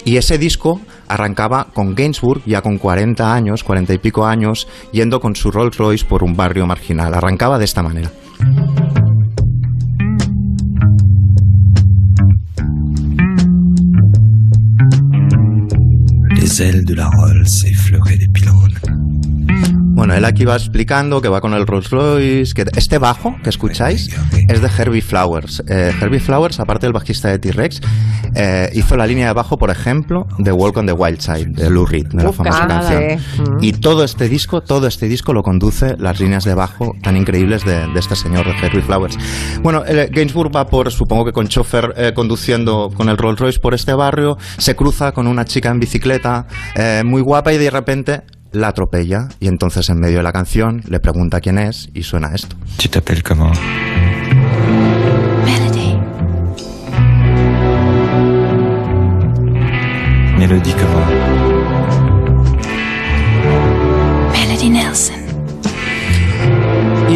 Y ese disco arrancaba con Gainsbourg ya con 40 años, 40 y pico años, yendo con su Rolls Royce por un barrio marginal. Arrancaba de esta manera.
Les ailes de la Rolls effleuraient des pylônes.
Bueno, él aquí va explicando que va con el Rolls Royce, que este bajo que escucháis es de Herbie Flowers. Eh, Herbie Flowers, aparte del bajista de T-Rex, eh, hizo la línea de bajo, por ejemplo, de Walk on the Wild Side, de Lou Reed, de la famosa
ah,
canción.
Mm.
Y todo este disco, todo este disco lo conduce las líneas de bajo tan increíbles de, de este señor, de Herbie Flowers. Bueno, eh, Gainsbourg va por, supongo que con chofer, eh, conduciendo con el Rolls Royce por este barrio, se cruza con una chica en bicicleta muy guapa y de repente la atropella y entonces en medio de la canción le pregunta quién es y suena esto.
Tu t'appelles comment
Melody.
Mélodie comment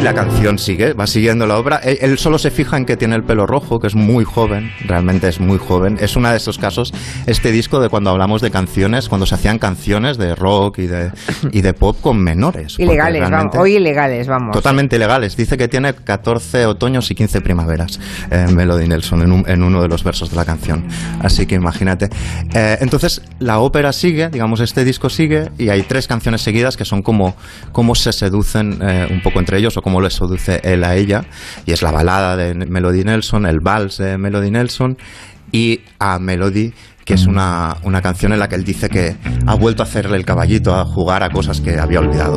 Y la canción sigue, va siguiendo la obra. Él, él solo se fija en que tiene el pelo rojo, que es muy joven, realmente es muy joven. Es uno de esos casos, este disco de cuando hablamos de canciones, cuando se hacían canciones de rock y de, y de pop con menores.
Ilegales, vamos. Hoy ilegales, vamos.
Totalmente ilegales. Dice que tiene 14 otoños y 15 primaveras, eh, Melody Nelson, en, un- en uno de los versos de la canción. Así que imagínate. Eh, entonces, la ópera sigue, digamos, este disco sigue, y hay tres canciones seguidas que son como cómo se seducen eh, un poco entre ellos o cómo le seduce él a ella. Y es la balada de Melody Nelson, el vals de Melody Nelson, y a Melody que es una, una canción en la que él dice que ha vuelto a hacerle el caballito, a jugar a cosas que había olvidado.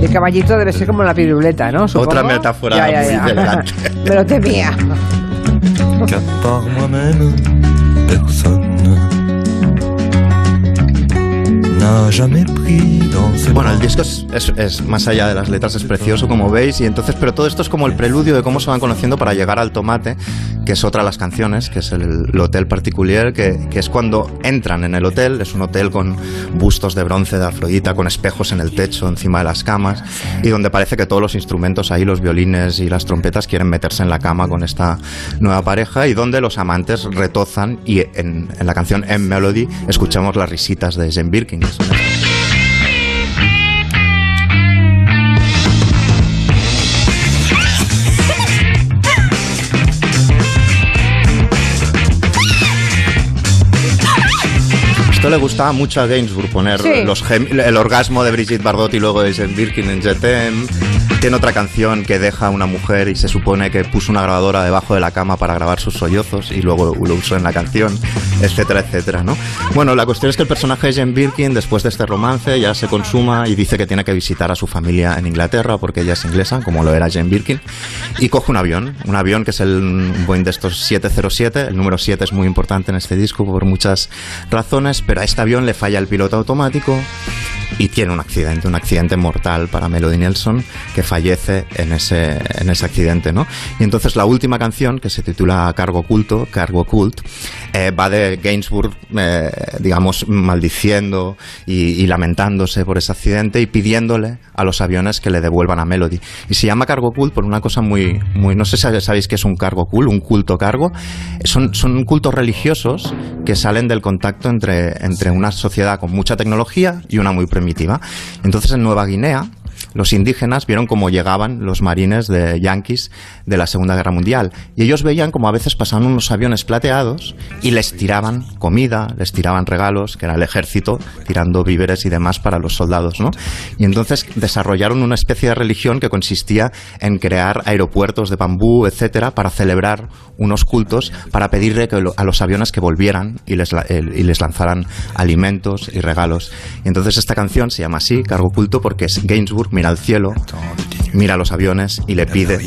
El caballito debe ser como la piruleta, ¿no? Supongo.
Otra metáfora
Ya, ya,
muy
ya.
elegante.
Me lo temía.
N'a jamais pris dans ses
Bueno, el disco es, es- es más allá de las letras, es precioso, como veis, y entonces, pero todo esto es como el preludio de cómo se van conociendo para llegar al tomate, que es otra de las canciones, que es el, el hotel particular, que, que es cuando entran en el hotel, es un hotel con bustos de bronce de Afrodita, con espejos en el techo, encima de las camas, y donde parece que todos los instrumentos ahí, los violines y las trompetas, quieren meterse en la cama con esta nueva pareja, y donde los amantes retozan, y en, en la canción En Melody escuchamos las risitas de Jane Birkin. Esto le gustaba mucho a Gainsbourg poner
Sí.
los el orgasmo de Brigitte Bardot y luego de Birkin en Jetem. Tiene otra canción que deja a una mujer y se supone que puso una grabadora debajo de la cama para grabar sus sollozos y luego lo usó en la canción, etcétera, etcétera, ¿no? Bueno, la cuestión es que el personaje de Jane Birkin, después de este romance, ya se consuma y dice que tiene que visitar a su familia en Inglaterra porque ella es inglesa, como lo era Jane Birkin, y coge un avión, un avión que es el Boeing de estos 707, el número 7 es muy importante en este disco por muchas razones, pero a este avión le falla el piloto automático y tiene un accidente, un accidente mortal para Melody Nelson que fallece en ese, en ese accidente, ¿no? Y entonces la última canción, que se titula Cargo Oculto, Cargo Cult, eh, va de Gainsbourg, eh, digamos, maldiciendo y, y lamentándose por ese accidente y pidiéndole a los aviones que le devuelvan a Melody. Y se llama Cargo Cult por una cosa muy, muy no sé si sabéis qué es un cargo cool, un culto cargo. Son, son cultos religiosos que salen del contacto entre, entre una sociedad con mucha tecnología y una muy Entonces en Nueva Guinea los indígenas vieron cómo llegaban los marines de yanquis de la Segunda Guerra Mundial y ellos veían como a veces pasaban unos aviones plateados y les tiraban comida, les tiraban regalos, que era el ejército tirando víveres y demás para los soldados, ¿no? Y entonces desarrollaron una especie de religión que consistía en crear aeropuertos de bambú, etcétera, para celebrar unos cultos para pedirle a los aviones que volvieran y les, y les lanzaran alimentos y regalos. Y entonces esta canción se llama así, Cargo Culto, porque es Gainsbourg al cielo, mira los aviones y le pide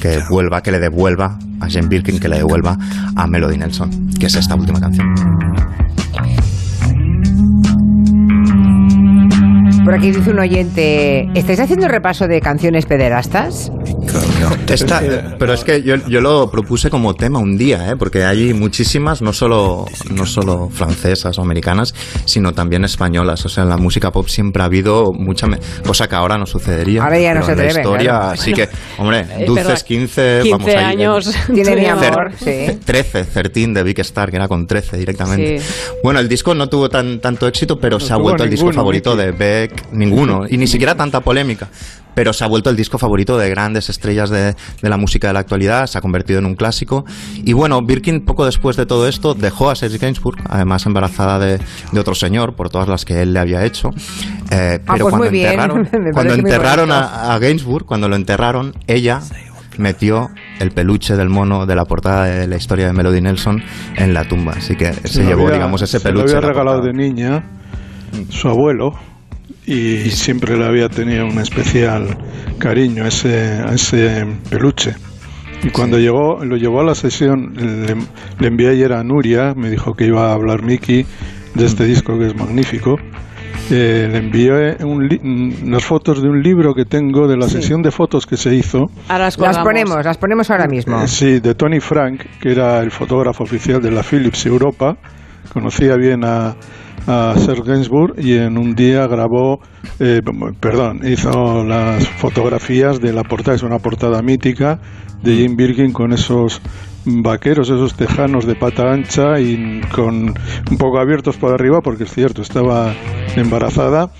que vuelva, que le devuelva a Jane Birkin, que le devuelva a Melody Nelson, que es esta última canción.
Por aquí dice un oyente, ¿estáis haciendo repaso de canciones pederastas?
Esta, pero es que yo, yo lo propuse como tema un día, ¿eh? porque hay muchísimas, no solo, no solo francesas o americanas, sino también españolas. O sea, en la música pop siempre ha habido mucha cosa que ahora no sucedería.
Ahora ya no se
la
atreve,
historia,
claro.
así que, hombre,
Eh,
dulces
pero
15,
15
vamos ahí.
años.
Tiene mi amor, sí.
13, 13 de Big Star, que era con 13 directamente.
Sí.
Bueno, el disco no tuvo tan, tanto éxito, pero se ha vuelto el disco favorito de Beck, ninguno, y ni siquiera tanta polémica. Pero se ha vuelto el disco favorito de grandes estrellas de, de la música de la actualidad, se ha convertido en un clásico. Y bueno, Birkin, poco después de todo esto, dejó a Serge Gainsbourg, además embarazada de, de otro señor, por todas las que él le había hecho. Eh,
Ah,
pero
pues
cuando enterraron, cuando enterraron a, a Gainsbourg, cuando lo enterraron, ella metió el peluche del mono de la portada de la historia de Melody Nelson en la tumba. Así que se
lo
llevó,
había-
digamos, ese
se lo
peluche.
había
a la
regalado de niña su abuelo y siempre le había tenido un especial cariño a ese, a ese peluche. Y cuando llegó, lo llevó a la sesión, le, le envié ayer a Nuria, me dijo que iba a hablar Miki de este disco que es magnífico. Eh, le envié un mm, unas fotos de un libro que tengo de la
Sí.
sesión de fotos que se hizo.
Ahora las
Las ponemos, las ponemos ahora mismo.
Eh, Sí, de Tony Frank, que era el fotógrafo oficial de la Philips Europa. Conocía bien a, a Serge Gainsbourg y en un día grabó, eh, perdón, hizo las fotografías de la portada, es una portada mítica de Jim Birkin con esos vaqueros, esos tejanos de pata ancha y con un poco abiertos por arriba, porque es cierto, estaba embarazada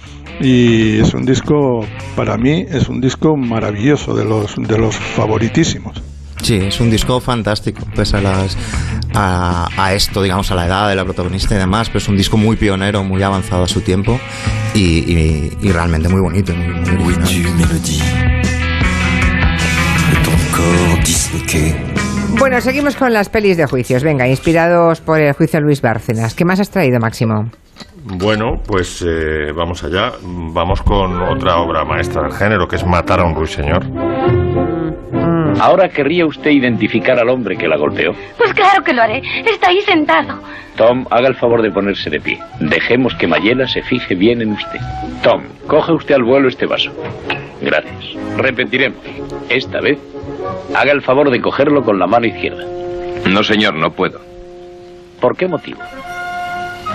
y es un disco, para mí, es un disco maravilloso, de los, de los favoritísimos.
Sí, es un disco fantástico, pese a, las, a, a esto, digamos, a la edad de la protagonista y demás, pero es un disco muy pionero, muy avanzado a su tiempo y, y- y realmente muy bonito muy, muy.
Bueno, seguimos con las pelis de juicios. Venga, inspirados por el juicio de Luis Bárcenas. ¿Qué más has traído, Máximo?
Bueno, pues eh, vamos allá. Vamos con otra obra maestra del género, que es Matar a un ruiseñor.
Ahora querría usted identificar al hombre que la golpeó.
Pues claro que lo haré. Está ahí sentado.
Tom, haga el favor de ponerse de pie. Dejemos que Mayela se fije bien en usted. Tom, coge usted al vuelo este vaso. Gracias. Repetiremos. Esta vez, haga el favor de cogerlo con la mano izquierda.
No, señor, no puedo.
¿Por qué motivo?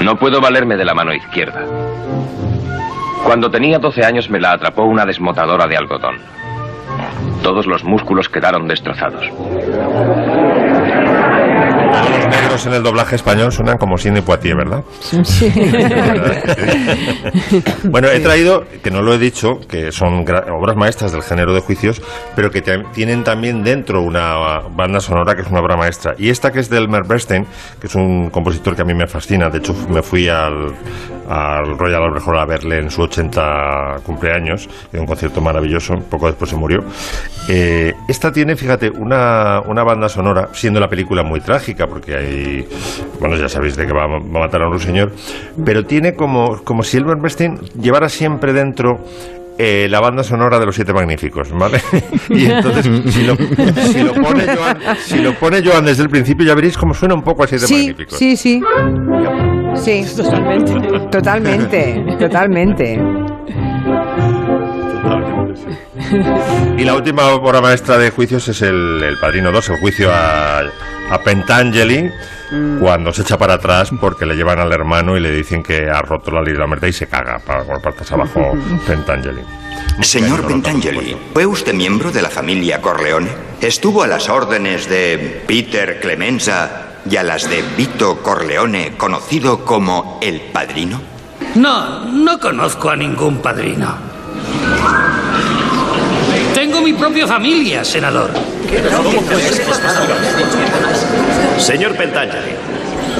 No puedo valerme de la mano izquierda. Cuando tenía 12 años me la atrapó una desmotadora de algodón. Todos los músculos quedaron destrozados.
Los negros en el doblaje español suenan como Sidney Poitier, ¿verdad? Bueno, he traído, que no lo he dicho, que son obras maestras del género de juicios, pero que tienen también dentro una banda sonora que es una obra maestra. Y esta que es del Elmer Bernstein, que es un compositor que a mí me fascina. De hecho, me fui al, al Royal Albert Hall a verle en su 80 cumpleaños, en un concierto maravilloso, poco después se murió. Eh, esta tiene, fíjate, una, una banda sonora, siendo la película muy trágica, porque hay, bueno, ya sabéis de que va, a- va a matar a un ruiseñor, pero tiene como, como si Elmer Bernstein llevara siempre dentro eh, la banda sonora de los Siete Magníficos, ¿vale? y entonces, si lo, si lo pone Joan, si lo pone Joan desde el principio, ya veréis cómo suena un poco a Siete
Sí,
Magníficos.
sí, sí. Sí. Totalmente. Totalmente, totalmente.
Y la última obra maestra de juicios es el, el Padrino 2, el juicio a, a Pentangeli, cuando se echa para atrás porque le llevan al hermano y le dicen que ha roto la ley de la muerte y se caga para por patas abajo Pentangeli.
Señor Pentangeli, ¿fue usted miembro de la familia Corleone? ¿Estuvo a las órdenes de Peter Clemenza y a las de Vito Corleone, conocido como el Padrino?
No, no conozco a ningún padrino. Tengo mi propia familia, senador.
Señor Pentangeli,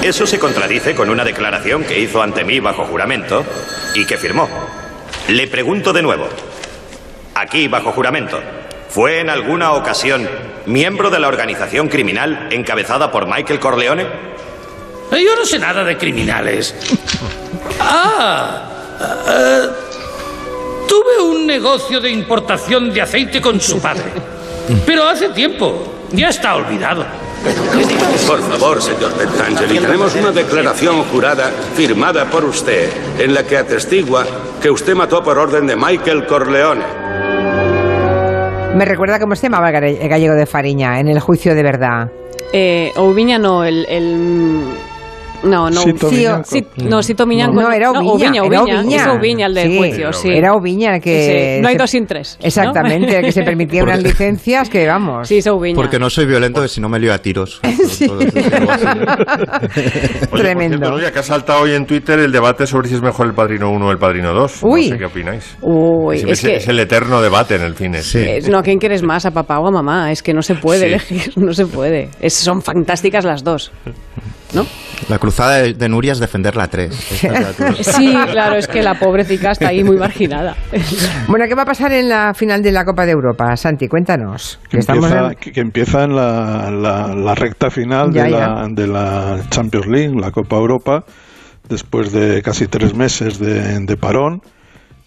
eso se contradice con una declaración que hizo ante mí bajo juramento y que firmó. Le pregunto de nuevo, aquí bajo juramento, ¿fue en alguna ocasión miembro de la organización criminal encabezada por Michael Corleone?
Yo no sé nada de criminales. Ah, eh, tuve un negocio de importación de aceite con su padre. Pero hace tiempo. Ya está olvidado.
Por favor, señor Pentangeli, tenemos una declaración jurada firmada por usted en la que atestigua que usted mató por orden de Michael Corleone.
Me recuerda cómo se llamaba el gallego de Fariña en el juicio de verdad.
Eh, no, el- No, no,
Sito
sí,
Miñanco.
sí, no, Sito Miñanco.
No, era Oubiña,
Oubiña,
era
Oubiña,
Oubiña.
Es Oubiña el del
Sí,
juicio, sí.
Era Oubiña el que...
Sí, no hay
se-
dos sin tres. ¿no?
Exactamente, el que se permitía unas licencias que vamos.
Sí, es Oubiña.
Porque no soy violento, que si no me lío a tiros.
Oye,
Tremendo.
Nuria, que ha saltado hoy en Twitter el debate sobre si es mejor el Padrino 1 o el Padrino 2.
Uy.
No sé qué opináis.
Uy,
Siempre
es que...
es el eterno debate en el cine.
Eh, No, ¿a quién quieres más? ¿A papá o a mamá? Es que no se puede
Sí.
elegir, no se puede. Es- son fantásticas las dos.
La cruzada de, de Nuria es defender la 3.
Sí, claro, es que la pobrecita está ahí muy marginada.
Bueno, ¿qué va a pasar en la final de la Copa de Europa? Santi, cuéntanos.
que empieza,
en-
que, que empieza en la, la- la recta final
Ya,
de,
ya.
la, de la Champions League, la Copa Europa, después de casi tres meses de, de parón,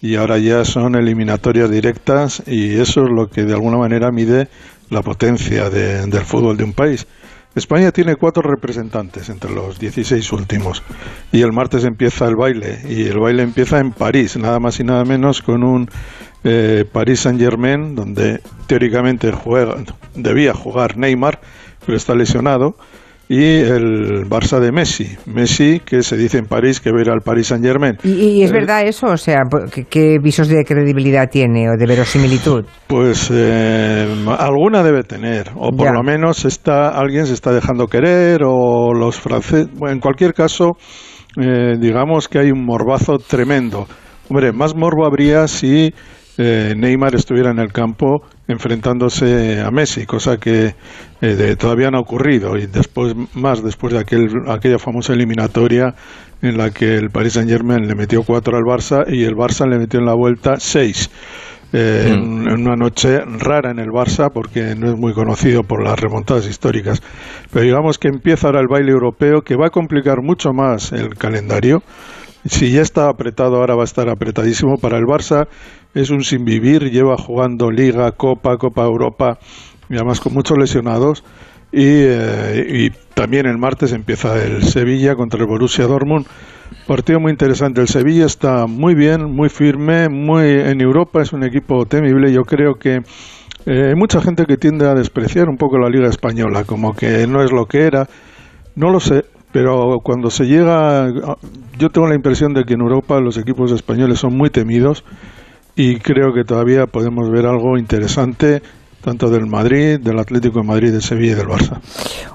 y ahora ya son eliminatorias directas, y eso es lo que de alguna manera mide la potencia de- del fútbol de un país. España tiene cuatro representantes entre los 16 últimos y el martes empieza el baile y el baile empieza en París, nada más y nada menos con un eh, Paris Saint Germain donde teóricamente juega, debía jugar Neymar, pero está lesionado y el Barça de Messi. Messi, que se dice en París que ir al Paris Saint Germain.
¿Y, y es verdad eso? O sea, ¿qué, qué visos de credibilidad tiene o de verosimilitud?
Pues eh, alguna debe tener, o por
Ya.
lo menos está alguien se está dejando querer, o los franceses. Bueno, en cualquier caso, eh, digamos que hay un morbazo tremendo. Hombre, más morbo habría si eh, Neymar estuviera en el campo enfrentándose a Messi, cosa que eh, de- todavía no ha ocurrido y después más después de aquel, aquella famosa eliminatoria en la que el Paris Saint Germain le metió cuatro al Barça y el Barça le metió en la vuelta seis. Eh, en, en una noche rara en el Barça porque no es muy conocido por las remontadas históricas. Pero digamos que empieza ahora el baile europeo que va a complicar mucho más el calendario. Si ya está apretado, ahora va a estar apretadísimo. Para el Barça es un sin vivir, lleva jugando Liga, Copa, Copa Europa y además con muchos lesionados. Y, eh, y también el martes empieza el Sevilla contra el Borussia Dortmund. Partido muy interesante. El Sevilla está muy bien, muy firme, muy en Europa es un equipo temible. Yo creo que eh, hay mucha gente que tiende a despreciar un poco la Liga española, como que no es lo que era. No lo sé, pero cuando se llega, yo tengo la impresión de que en Europa los equipos españoles son muy temidos y creo que todavía podemos ver algo interesante tanto del Madrid, del Atlético de Madrid, del Sevilla y del Barça.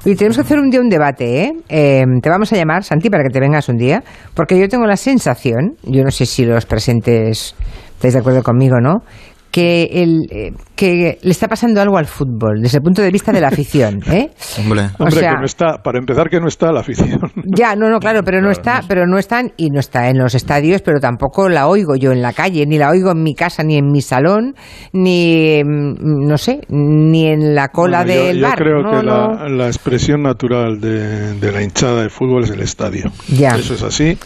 Oye, tenemos que hacer un día un debate, ¿eh? Eh, Te vamos a llamar, Santi, para que te vengas un día, porque yo tengo la sensación, yo no sé si los presentes estáis de acuerdo conmigo, ¿no? Que, el, eh, que le está pasando algo al fútbol desde el punto de vista de la afición, ¿eh?
Hombre,
O
Hombre,
sea-
que no está, para empezar que no está la afición.
Ya, no, no, claro, pero no está, pero no están y no está en los estadios, pero tampoco la oigo yo en la calle, ni la oigo en mi casa, ni en mi salón, ni mm, no sé, ni en la cola
Bueno, yo-
del
yo,
bar.
creo
No,
que
no.
La, la expresión natural de, de la hinchada de fútbol es el estadio.
Ya.
Eso es así.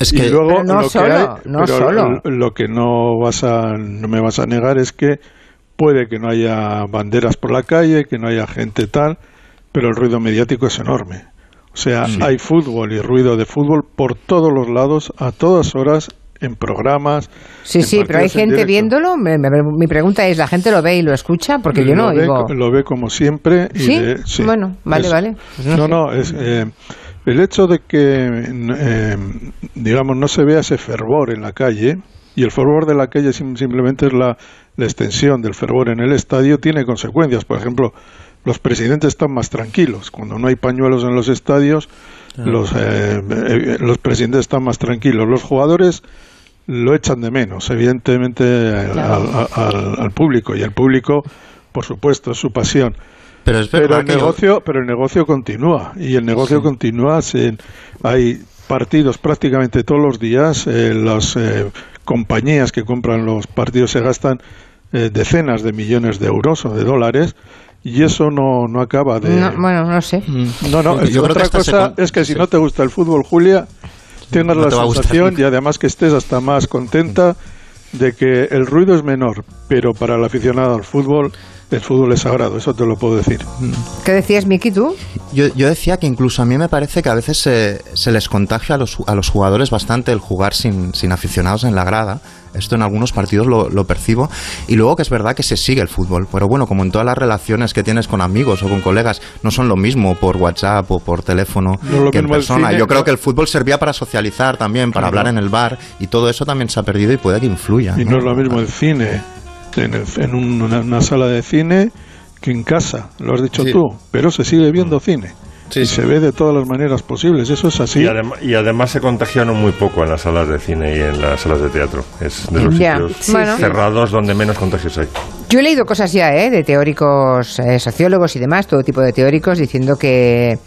Es
y
que-
luego
Pero no
lo que
solo,
hay-
no
pero
solo.
l- Lo que no vas a, no me vas a negar es que puede que no haya banderas por la calle, que no haya gente tal, pero el ruido mediático es enorme. O sea, hay fútbol y ruido de fútbol por todos los lados, a todas horas, en programas.
Sí,
en
sí, pero hay gente
directo.
viéndolo. Me- me- mi pregunta es, ¿la gente lo ve y lo escucha? Porque yo no
lo ve,
oigo.
lo ve como siempre. Y
¿Sí?
de- sí.
Bueno, vale,
Es-
vale. Pues no
no,
sé.
no, es, eh, el hecho de que, eh, digamos, no se vea ese fervor en la calle, y el fervor de la calle sim- simplemente es la, la extensión del fervor en el estadio, tiene consecuencias. Por ejemplo, los presidentes están más tranquilos. Cuando no hay pañuelos en los estadios, los, eh, eh, los presidentes están más tranquilos. Los jugadores lo echan de menos, evidentemente, al- al, al- al público. Y el público, por supuesto, es su pasión.
Pero es
Pero
verdad
el
que yo-
negocio, pero el negocio continúa y el negocio continúa. se- hay partidos prácticamente todos los días. eh, las eh, compañías que compran los partidos se gastan eh, decenas de millones de euros o de dólares y eso no, no acaba de.
No, bueno, no sé.
No, no, es- otra
se
cosa
con-
es que si no te gusta el fútbol, Julia, tengas
No
la
te
sensación y además que estés hasta más contenta de que el ruido es menor, pero para el aficionado al fútbol, el fútbol es sagrado, eso te lo puedo decir.
¿Qué decías, Miki, tú?
Yo, yo decía que incluso a mí me parece que a veces se, se les contagia a los, a los jugadores bastante el jugar sin, sin aficionados en la grada. Esto en algunos partidos lo, lo percibo. Y luego que es verdad que se sigue el fútbol. Pero bueno, como en todas las relaciones que tienes con amigos o con colegas, no son lo mismo por WhatsApp o por teléfono
No
que en persona.
cine,
yo creo que el fútbol servía para socializar también, para
Claro.
hablar en el bar. Y todo eso también se ha perdido y puede que influya.
Y no es lo mismo el cine en, el- en un- una, una sala de cine que en casa, lo has dicho
Sí.
tú, pero se sigue viendo cine. y se ve de todas las maneras posibles, eso es así.
Y, adem- y además se contagiaron muy poco en las salas de cine y en las salas de teatro. Es de los sitios
sí, Bueno. sí.
cerrados donde menos contagios hay.
Yo he leído cosas ya, ¿eh? De teóricos, eh, sociólogos y demás, todo tipo de teóricos, diciendo que,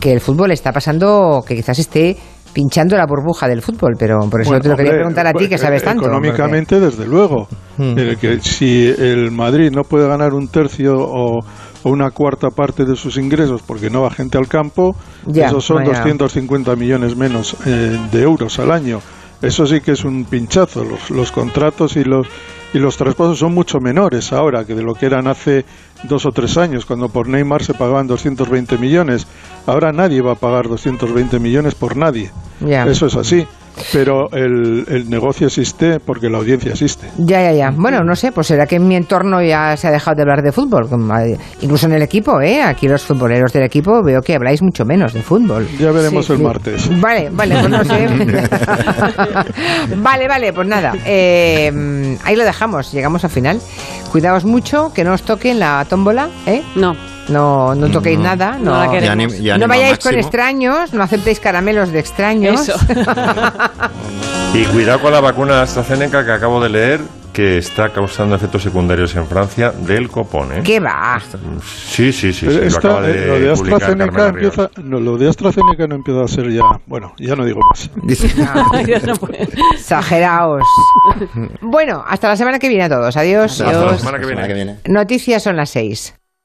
que el fútbol está pasando, que quizás esté pinchando la burbuja del fútbol, pero por eso
Bueno,
te lo quería preguntar a ti, que
eh,
sabes tanto.
Económicamente, desde luego. El que si el Madrid no puede ganar un tercio o, o una cuarta parte de sus ingresos porque no va gente al campo,
Ya,
esos son
vaya.
250 millones menos eh, de euros al año. Eso sí que es un pinchazo. Los, los contratos y los y los traspasos son mucho menores ahora que de lo que eran hace dos o tres años, cuando por Neymar se pagaban 220 millones. Ahora nadie va a pagar 220 millones por nadie. Eso es así. Pero el, el negocio existe porque la audiencia existe.
Ya, ya, ya. Bueno, no sé, pues será que en mi entorno ya se ha dejado de hablar de fútbol. Incluso en el equipo, ¿eh? Aquí los futboleros del equipo veo que habláis mucho menos de fútbol.
Ya veremos
Sí,
el
sí.
martes.
Vale, vale, pues no sé. vale, vale, pues nada. eh, ahí lo dejamos, llegamos al final. Cuidaos mucho, que no os toquen la tómbola, ¿eh?
No.
No, no toquéis
No.
nada. No,
No la queremos.
Ya ni- ya
no vayáis con extraños, no aceptéis caramelos de extraños.
Eso.
Y cuidado con la vacuna AstraZeneca que acabo de leer que está causando efectos secundarios en Francia del copón. ¿eh?
¿Qué va?
Sí, sí, sí, sí, lo
Esta,
acaba de,
eh, lo de AstraZeneca empieza, no, lo de AstraZeneca no empieza a ser ya, bueno, ya no digo más.
No puede.
Exageraos. bueno, hasta la semana que viene a todos. Adiós.
Hasta la
Adiós.
semana que viene.
Semana que viene.
Noticias son las seis.